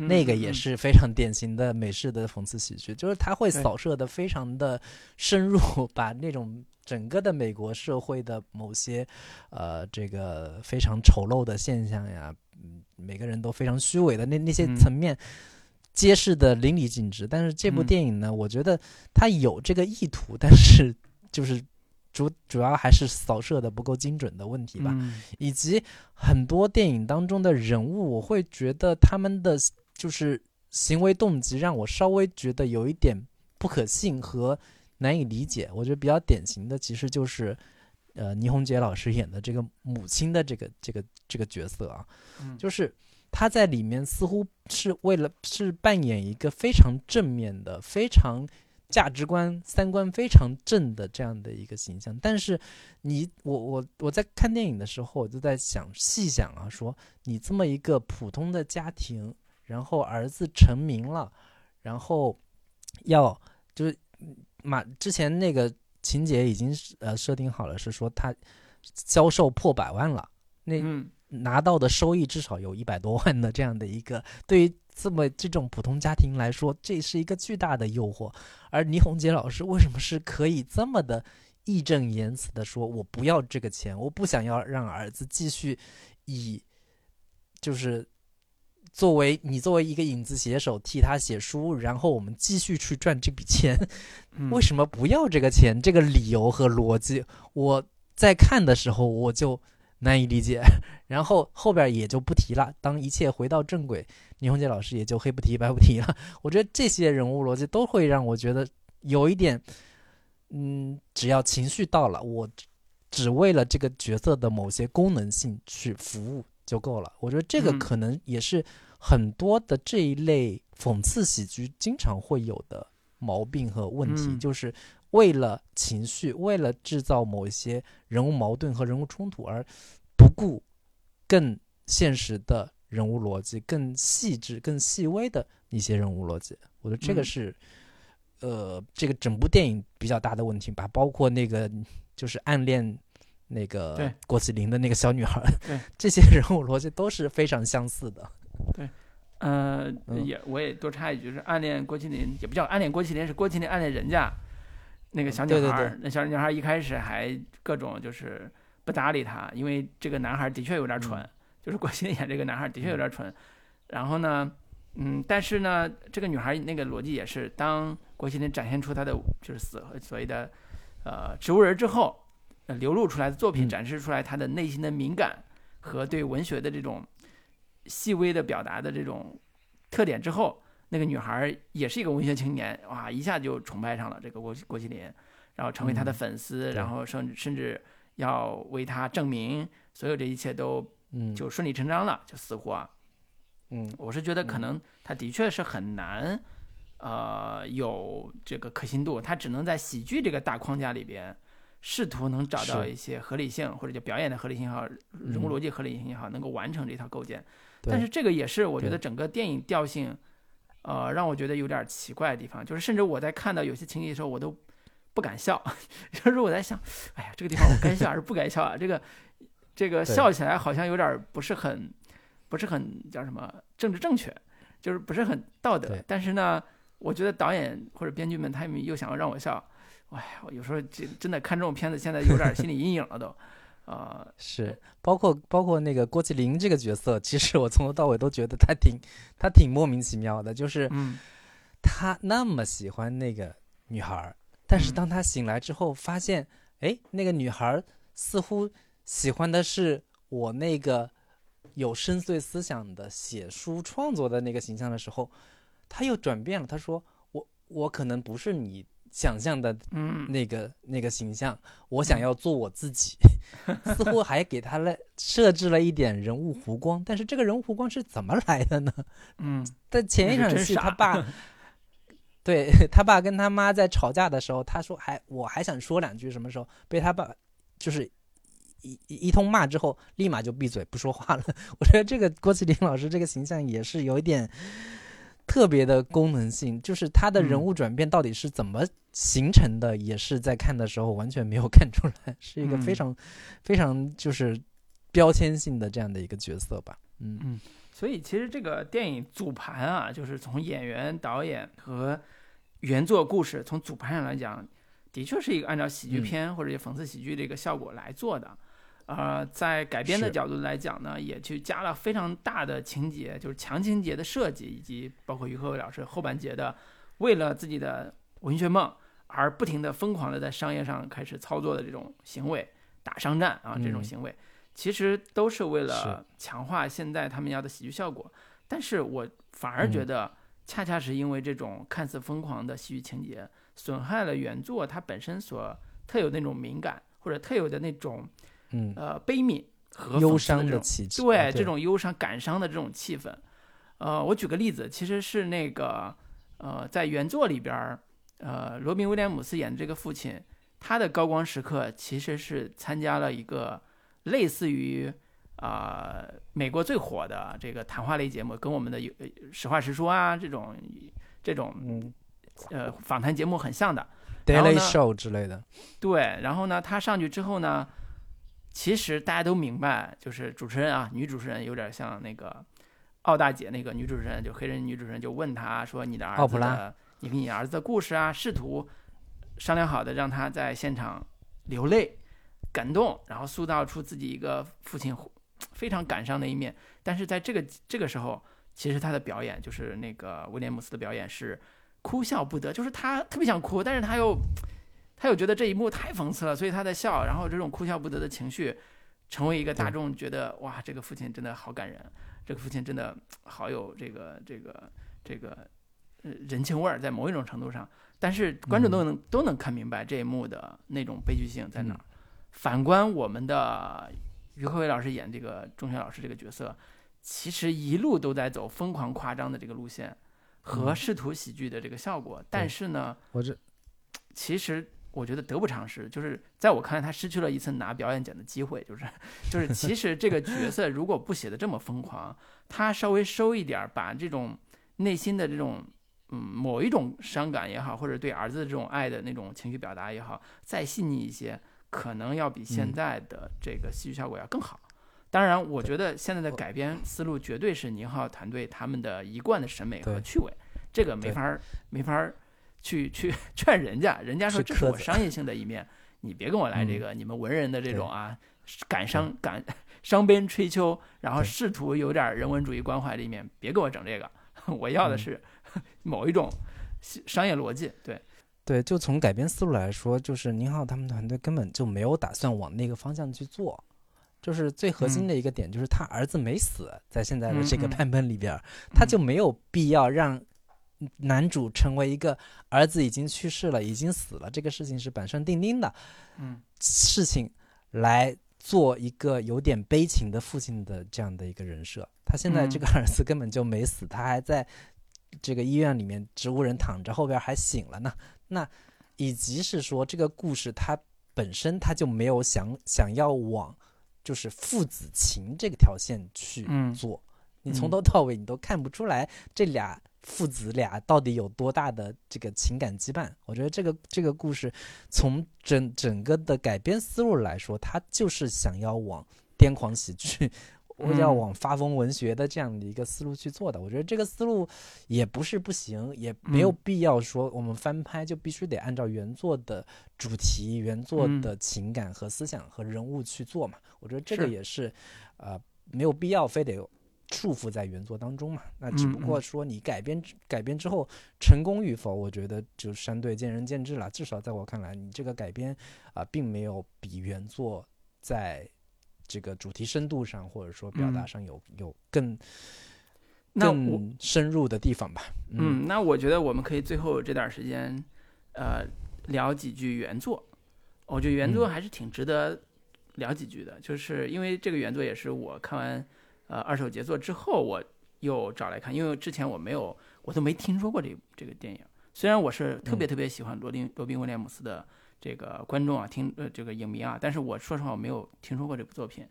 Speaker 2: 那个也是非常典型的美式的讽刺喜剧，就是他会扫射的非常的深入，把那种整个的美国社会的某些呃这个非常丑陋的现象呀，嗯，每个人都非常虚伪的那那些层面揭示的淋漓尽致。但是这部电影呢，我觉得它有这个意图，但是就是 主主要还是扫射的不够精准的问题吧，以及很多电影当中的人物，我会觉得他们的。就是行为动机让我稍微觉得有一点不可信和难以理解。我觉得比较典型的其实就是，呃，倪虹洁老师演的这个母亲的这个这个这个角色啊，就是他在里面似乎是为了是扮演一个非常正面的、非常价值观、三观非常正的这样的一个形象。但是你我我我在看电影的时候，我就在想细想啊，说你这么一个普通的家庭，然后儿子成名了，然后要就是马之前那个情节已经呃设定好了，是说他销售破百万了，那
Speaker 1: 嗯
Speaker 2: 拿到的收益至少有一百多万的这样的一个，对于这么这种普通家庭来说，这是一个巨大的诱惑。而倪虹洁老师为什么是可以这么的义正言辞的说，我不要这个钱，我不想要让儿子继续以就是作为你作为一个影子写手替他写书，然后我们继续去赚这笔钱，
Speaker 1: 嗯
Speaker 2: 为什么不要这个钱？这个理由和逻辑，我在看的时候我就难以理解，然后后边也就不提了。当一切回到正轨，倪虹洁老师也就黑不提白不提了。我觉得这些人物逻辑都会让我觉得有一点，嗯，只要情绪到了，我只只为了这个角色的某些功能性去服务就够了。我觉得这个
Speaker 1: 嗯
Speaker 2: 可能也是很多的这一类讽刺喜剧经常会有的毛病和问题，
Speaker 1: 嗯
Speaker 2: 就是为了情绪，为了制造某一些人物矛盾和人物冲突而不顾更现实的人物逻辑、更细致、更细微的一些人物逻辑。我觉得这个
Speaker 1: 嗯
Speaker 2: 是，呃，这个整部电影比较大的问题吧，包括那个就是暗恋。那个
Speaker 1: 对
Speaker 2: 郭麒麟的那个小女孩，
Speaker 1: 对
Speaker 2: 这些人物逻辑都是非常相似的。
Speaker 1: 对呃，
Speaker 2: 嗯
Speaker 1: 也我也多插一句，就是暗恋郭麒麟，也不叫暗恋郭麒麟，是郭麒麟暗恋人家那个小女孩儿。
Speaker 2: 对对对
Speaker 1: 那小女孩儿一开始还各种就是不搭理他，因为这个男孩儿的确有点蠢，
Speaker 2: 嗯
Speaker 1: 就是郭麒麟演这个男孩儿的确有点蠢。然后呢，嗯，但是呢，这个女孩儿那个逻辑也是，当郭麒麟展现出他的就是死所谓的呃植物人之后，呃流露出来的作品
Speaker 2: 嗯
Speaker 1: 展示出来他的内心的敏感和对文学的这种细微的表达的这种特点之后，那个女孩儿也是一个文学青年，哇，一下就崇拜上了这个郭郭麒麟，然后成为他的
Speaker 2: 嗯
Speaker 1: 粉丝，
Speaker 2: 对
Speaker 1: 然后甚至甚至要为他证明，所有这一切都
Speaker 2: 嗯，
Speaker 1: 就顺理成章了，就似乎啊，
Speaker 2: 嗯
Speaker 1: 我是觉得可
Speaker 2: 嗯
Speaker 1: 能他的确是很难，呃，有这个可信度，他只能在喜剧这个大框架里边，试图能找到一些合理性，或者叫表演的合理性也好，人物
Speaker 2: 嗯
Speaker 1: 逻辑合理性也好，能够完成这套构建。但是这个也是我觉得整个电影调性，呃，让我觉得有点奇怪的地方，就是甚至我在看到有些情节的时候，我都不敢笑，就是我在想，哎呀，这个地方我该笑还是不该笑啊？这个这个笑起来好像有点不是很不是很叫什么政治正确，就是不是很道德。但是呢，我觉得导演或者编剧们他们又想要让我笑，哎呀，我有时候真真的看这种片子，现在有点心理阴影了都，呃，
Speaker 2: 是，包括包括那个郭麒麟这个角色，其实我从头到尾都觉得他挺他挺莫名其妙的，就是
Speaker 1: 嗯
Speaker 2: 他那么喜欢那个女孩儿，但是
Speaker 1: 嗯
Speaker 2: 当他醒来之后，发现，哎，那个女孩儿似乎喜欢的是我那个有深邃思想的写书创作的那个形象的时候，他又转变了。他说：“我我可能不是你想象的
Speaker 1: 嗯
Speaker 2: 那个那个形象，我想要做我自己，似乎还给他了设置了一点人物弧光，但是这个人物弧光是怎么来的呢？
Speaker 1: 嗯
Speaker 2: 在前一场戏，他爸 对他爸跟他妈在吵架的时候，他说还我还想说两句，什么时候被他爸就是一一一通骂之后，立马就闭嘴不说话了。我觉得这个郭麒麟老师这个形象也是有一点特别的功能性，就是他的人
Speaker 1: 嗯。
Speaker 2: 物转变到底是怎么形成的，也是在看的时候完全没有看出来，是一个非
Speaker 1: 嗯。
Speaker 2: 常、非常就是标签性的这样的一个角色吧。嗯。嗯。
Speaker 1: 所以其实这个电影组盘啊，就是从演员、导演和原作故事从组盘上来讲，的确是一个按照喜剧
Speaker 2: 嗯。
Speaker 1: 片或者讽刺喜剧这个效果来做的。呃，在改编的角度来讲呢，也去加了非常大的情节，就是强情节的设计，以及包括于和伟老师后半节的为了自己的文学梦而不停的疯狂的在商业上开始操作的这种行为，打商战啊这种
Speaker 2: 嗯。
Speaker 1: 行为，其实都是为了强化现在他们要的喜剧效果。但是我反而觉
Speaker 2: 嗯
Speaker 1: 得，恰恰是因为这种看似疯狂的喜剧情节，损害了原作它本身所特有的那种敏感，或者特有的那种
Speaker 2: 嗯，
Speaker 1: 呃悲悯和
Speaker 2: 忧伤的
Speaker 1: 这种
Speaker 2: 气质，
Speaker 1: 对
Speaker 2: 啊
Speaker 1: 这种忧伤、感伤的这种气氛。呃，我举个例子，其实是那个呃，在原作里边儿，呃，罗宾威廉姆斯演的这个父亲，他的高光时刻其实是参加了一个类似于啊、美国最火的这个谈话类节目，跟我们的实话实说啊这种这种
Speaker 2: 嗯
Speaker 1: 呃访谈节目很像的。
Speaker 2: ，Daily Show 之类的，
Speaker 1: 对，然后呢，他上去之后呢，其实大家都明白，就是主持人啊，女主持人有点像那个奥大姐那个女主持人，就黑人女主持人就问他说：“你的儿子你跟你儿子的故事啊，试图商量好的让他在现场流泪、感动，然后塑造出自己一个父亲非常感伤的一面。但是在这个这个时候，其实他的表演就是那个威廉姆斯的表演是哭笑不得，就是他特别想哭，但是他又他又觉得这一幕太讽刺了，所以他在笑，然后这种哭笑不得的情绪，成为一个大众觉得哇，这个父亲真的好感人，这个父亲真的好有这个这个这个呃人情味儿，在某一种程度上，但是观众都能、都能看明白这一幕的那种悲剧性在哪儿。反观我们的于和伟老师演这个中学老师这个角色，其实一路都在走疯狂夸张的这个路线和
Speaker 2: 嗯
Speaker 1: 试图喜剧的这个效果，但是呢。
Speaker 2: 我这
Speaker 1: 其实我觉得得不偿失，就是在我看来，他失去了一次拿表演奖的机会。就是，就是，其实这个角色如果不写的这么疯狂，他稍微收一点儿，把这种内心的这种嗯某一种伤感也好，或者对儿子的这种爱的那种情绪表达也好，再细腻一些，可能要比现
Speaker 2: 嗯
Speaker 1: 在的这个戏剧效果要更好。当然，我觉得现在的改编思路绝对是宁浩团队他们的一贯的审美和趣味，这个没法儿没法儿去去劝人家，人家说这是我商业性的一面，你别跟我来这
Speaker 2: 嗯
Speaker 1: 个你们文人的这种啊感伤感伤悲吹秋，然后试图有点人文主义关怀的一面，别给我整这个，我要的
Speaker 2: 嗯
Speaker 1: 是某一种商业逻辑，对，
Speaker 2: 对，就从改编思路来说，就是宁浩他们团队根本就没有打算往那个方向去做。就是最核心的一个点，就是他儿子没死，在现在的这个版本里边儿，他就没有必要让男主成为一个儿子已经去世了、已经死了，这个事情是板上钉钉的
Speaker 1: 嗯
Speaker 2: 事情，来做一个有点悲情的父亲的这样的一个人设。他现在这个儿子根本就没死，他还在这个医院里面植物人躺着，后边还醒了呢。那以及是说这个故事它本身他就没有想想要往就是父子情这个条线去
Speaker 1: 嗯
Speaker 2: 做，你从
Speaker 1: 嗯
Speaker 2: 头到尾你都看不出来这俩父子俩到底有多大的这个情感羁绊。我觉得这个这个故事从整整个的改编思路来说，它就是想要往癫狂喜剧。我要
Speaker 1: 嗯
Speaker 2: 往发疯文学的这样的一个思路去做的，我觉得这个思路也不是不行，也没有
Speaker 1: 嗯
Speaker 2: 必要说我们翻拍就必须得按照原作的主题、原作
Speaker 1: 嗯
Speaker 2: 的情感和思想和人物去做嘛。我觉得这个也是，呃，没有必要非得束缚在原作当中嘛。那只不过说你改编之改编之后成功与否，我觉得就相对见仁见智了。至少在我看来，你这个改编啊、并没有比原作在这个主题深度上，或者说表达
Speaker 1: 嗯
Speaker 2: 上有、有更
Speaker 1: 那我
Speaker 2: 更深入的地方吧。
Speaker 1: 嗯，那我觉得我们可以最后这段时间，呃，聊几句原作。我觉得原作
Speaker 2: 嗯
Speaker 1: 还是挺值得聊几句的，就是因为这个原作也是我看完呃二手杰作之后，我又找来看，因为之前我没有，我都没听说过这这个电影。虽然我是特别
Speaker 2: 嗯。
Speaker 1: 特别喜欢罗宾罗宾威廉姆斯的这个观众啊，听呃这个影迷啊，但是我说实话我没有听说过这部作品，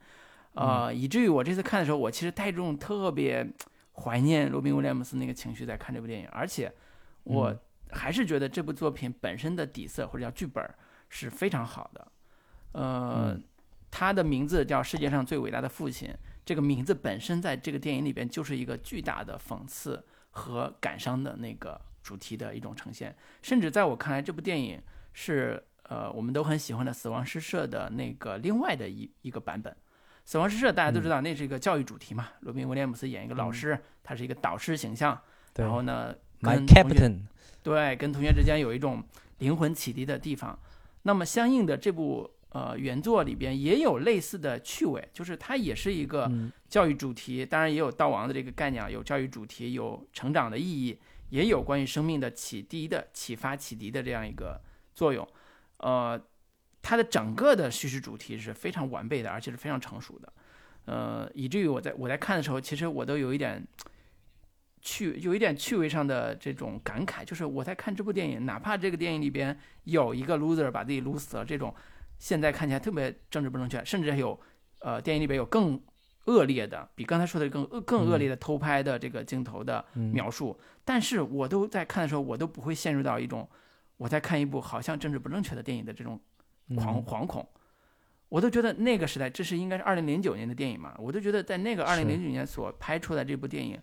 Speaker 1: 呃，以至于我这次看的时候，我其实带这种特别怀念罗宾威廉姆斯那个情绪在看这部电影，而且我
Speaker 2: 嗯。
Speaker 1: 还是觉得这部作品本身的底色或者叫剧本是非常好的。呃，
Speaker 2: 嗯。
Speaker 1: 他的名字叫《世界上最伟大的父亲》，这个名字本身在这个电影里边就是一个巨大的讽刺和感伤的那个主题的一种呈现。甚至在我看来，这部电影是呃我们都很喜欢的《死亡诗社》的那个另外的一一个版本。《死亡诗社》大家都知道，那是一个教育主题嘛。罗宾威廉姆斯演一个老师，他是一个导师形象，然后呢
Speaker 2: ，，My
Speaker 1: 跟同学
Speaker 2: Captain，
Speaker 1: 对，跟同学之间有一种灵魂启迪的地方。那么相应的这部呃原作里边也有类似的趣味，就是它也是一个
Speaker 2: 嗯
Speaker 1: 教育主题，当然也有道王的这个概念啊，有教育主题，有成长的意义，也有关于生命的启迪的启发启迪的这样一个作用。呃，它的整个的叙事主题是非常完备的，而且是非常成熟的。呃，以至于我在我在看的时候，其实我都有一点趣，有一点趣味上的这种感慨，就是我在看这部电影，哪怕这个电影里边有一个 loser 把自己撸死了，这种现在看起来特别政治不正确，甚至还有呃电影里边有更恶劣的，比刚才说的更恶更恶劣的偷拍的这个镜头的描述，但是我都在看的时候，我都不会陷入到一种我在看一部好像政治不正确的电影的这种狂惶恐。我都觉得那个时代，这是应该是二零零九年的电影嘛？我都觉得在那个二零零九年所拍出来这部电影，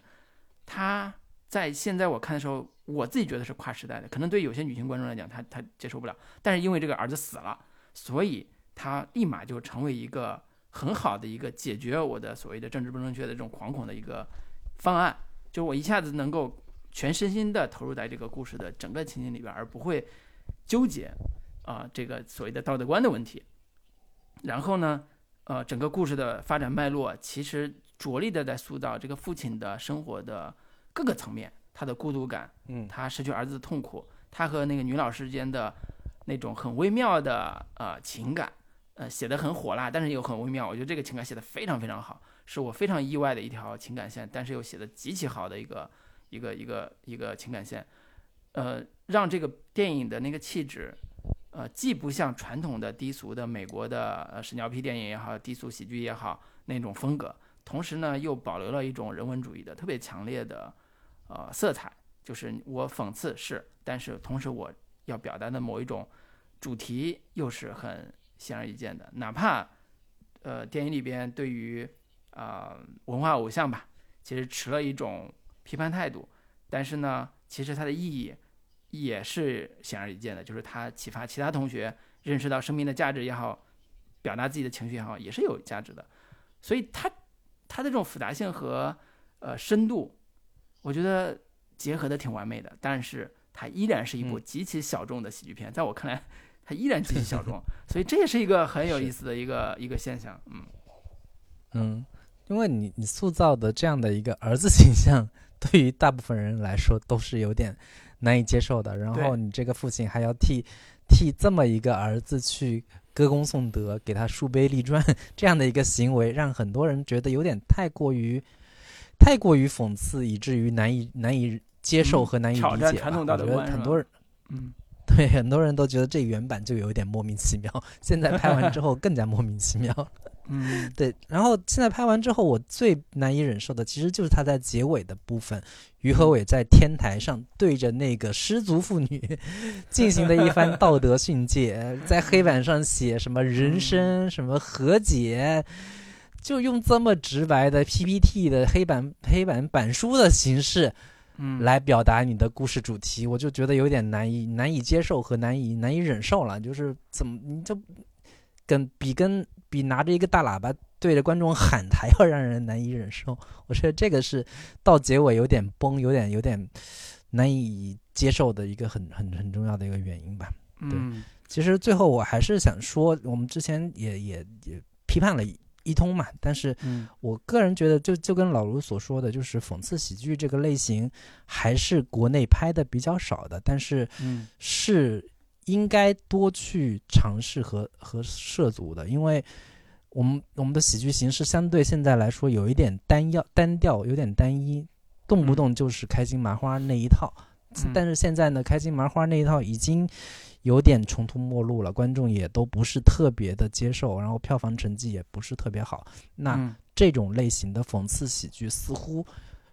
Speaker 1: 它在现在我看的时候，我自己觉得是跨时代的。可能对有些女性观众来讲，她她接受不了。但是因为这个儿子死了，所以他立马就成为一个很好的一个解决我的所谓的政治不正确的这种惶恐的一个方案。就我一下子能够全身心的投入在这个故事的整个情景里边，而不会纠结啊这个所谓的道德观的问题。然后呢，呃，整个故事的发展脉络其实着力的在塑造这个父亲的生活的各个层面，他的孤独感，
Speaker 2: 嗯，
Speaker 1: 他失去儿子的痛苦，他和那个女老师之间的那种很微妙的呃情感，呃，写的很火辣，但是又很微妙。我觉得这个情感写的非常非常好，是我非常意外的一条情感线，但是又写的极其好的一个一个一个一个情感线，呃，让这个电影的那个气质。呃，既不像传统的低俗的美国的呃屎尿屁电影也好，低俗喜剧也好那种风格，同时呢又保留了一种人文主义的特别强烈的呃色彩，就是我讽刺是，但是同时我要表达的某一种主题又是很显而易见的，哪怕呃电影里边对于啊文化偶像吧，其实持了一种批判态度，但是呢，其实它的意义。也是显而易见的，就是他启发其他同学认识到生命的价值也好，表达自己的情绪也好，也是有价值的。所以，他他的这种复杂性和呃深度，我觉得结合的挺完美的。但是，它依然是一部极其小众的喜剧片，在我看来，它依然极其小众。所以，这也是一个很有意思的一个一个现象。嗯
Speaker 2: 嗯，因为你你塑造的这样的一个儿子形象，对于大部分人来说都是有点。难以接受的，然后你这个父亲还要替替这么一个儿子去歌功颂德，给他树碑立传，这样的一个行为，让很多人觉得有点太过于太过于讽刺，以至于难以难以接受和难以理解。
Speaker 1: 挑战传统道德观，
Speaker 2: 很多人，
Speaker 1: 嗯，
Speaker 2: 对，很多人都觉得这原版就有点莫名其妙，现在拍完之后更加莫名其妙。
Speaker 1: 嗯，
Speaker 2: 对。然后现在拍完之后，我最难以忍受的，其实就是他在结尾的部分，于和伟在天台上对着那个失足妇女 进行的一番道德训诫，在黑板上写什么人生什么和解，就用这么直白的 PPT 的黑板黑板板书的形式，
Speaker 1: 嗯，
Speaker 2: 来表达你的故事主题，我就觉得有点难以难以接受和难以难以忍受了。就是怎么你就跟比跟。比拿着一个大喇叭对着观众喊还要让人难以忍受，我觉得这个是到结尾有点崩，有点有点难以接受的一个很很很重要的一个原因吧。对，其实最后我还是想说，我们之前也也也批判了一通嘛，但是我个人觉得，就就跟老卢所说的，就是讽刺喜剧这个类型还是国内拍的比较少的，但是是。应该多去尝试和和涉足的，因为我们我们的喜剧形式相对现在来说有一点单调，单调有点单一，动不动就是开心麻花那一套。但是现在呢，开心麻花那一套已经有点穷途末路了，观众也都不是特别的接受，然后票房成绩也不是特别好。那这种类型的讽刺喜剧似乎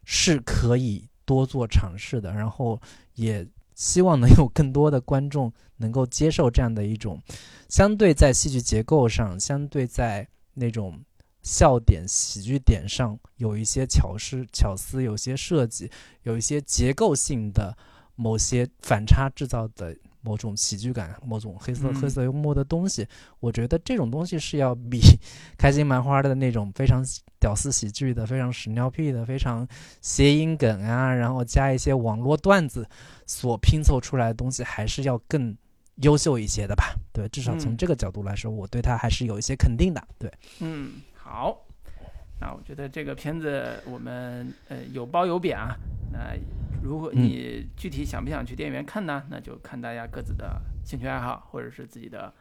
Speaker 2: 是可以多做尝试的，然后也。希望能有更多的观众能够接受这样的一种，相对在戏剧结构上，相对在那种笑点、喜剧点上有一些巧思、巧思，有些设计，有一些结构性的某些反差制造的。某种喜剧感，某种黑色黑色幽默的东西，我觉得这种东西是要比 开心麻花的那种非常屌丝喜剧的、非常屎尿屁的、非常谐音梗啊，然后加一些网络段子所拼凑出来的东西，还是要更优秀一些的吧？对，至少从这个角度来说，我对他还是有一些肯定的。对，
Speaker 1: 嗯，好，那我觉得这个片子我们呃有褒有贬啊，那。如果你具体想不想去电影院看呢？那就看大家各自的兴趣爱好，或者是自己的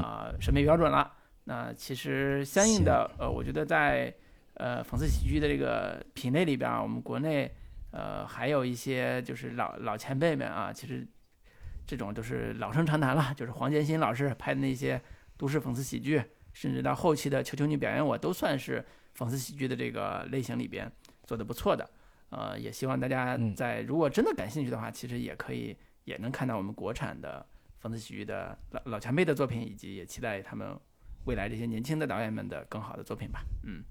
Speaker 1: 啊审美标准了。那其实相应的，呃，我觉得在呃讽刺喜剧的这个品类里边，我们国内呃，还有一些就是老老前辈们啊，其实这种都是老生常谈了，就是黄建新老师拍的那些都市讽刺喜剧，甚至到后期的《求求你表演我》，都算是讽刺喜剧的这个类型里边做的不错的。呃，也希望大家在如果真的感兴趣的话，其实也可以也能看到我们国产的讽刺喜剧的老老前辈的作品，以及也期待他们未来这些年轻的导演们的更好的作品吧。嗯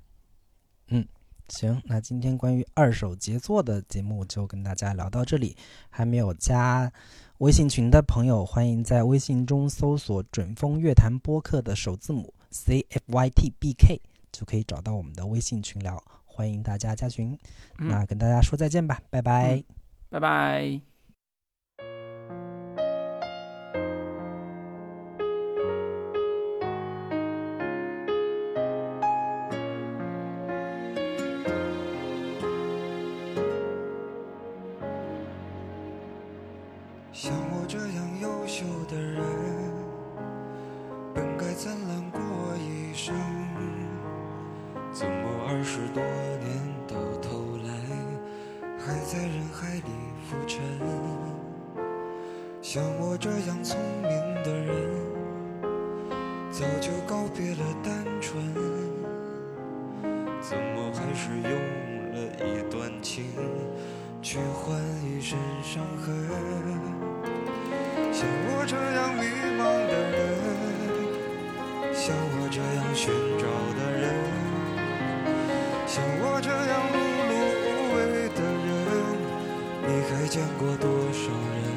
Speaker 2: 嗯，行，那今天关于二手杰作的节目就跟大家聊到这里。还没有加微信群的朋友，欢迎在微信中搜索“准风乐坛播客”的首字母 C F Y T B K，就可以找到我们的微信群聊。欢迎大家加群，那跟大家说再见吧，拜拜，
Speaker 1: 拜拜。
Speaker 3: 像我这样碌碌无为的人你还见过多少人？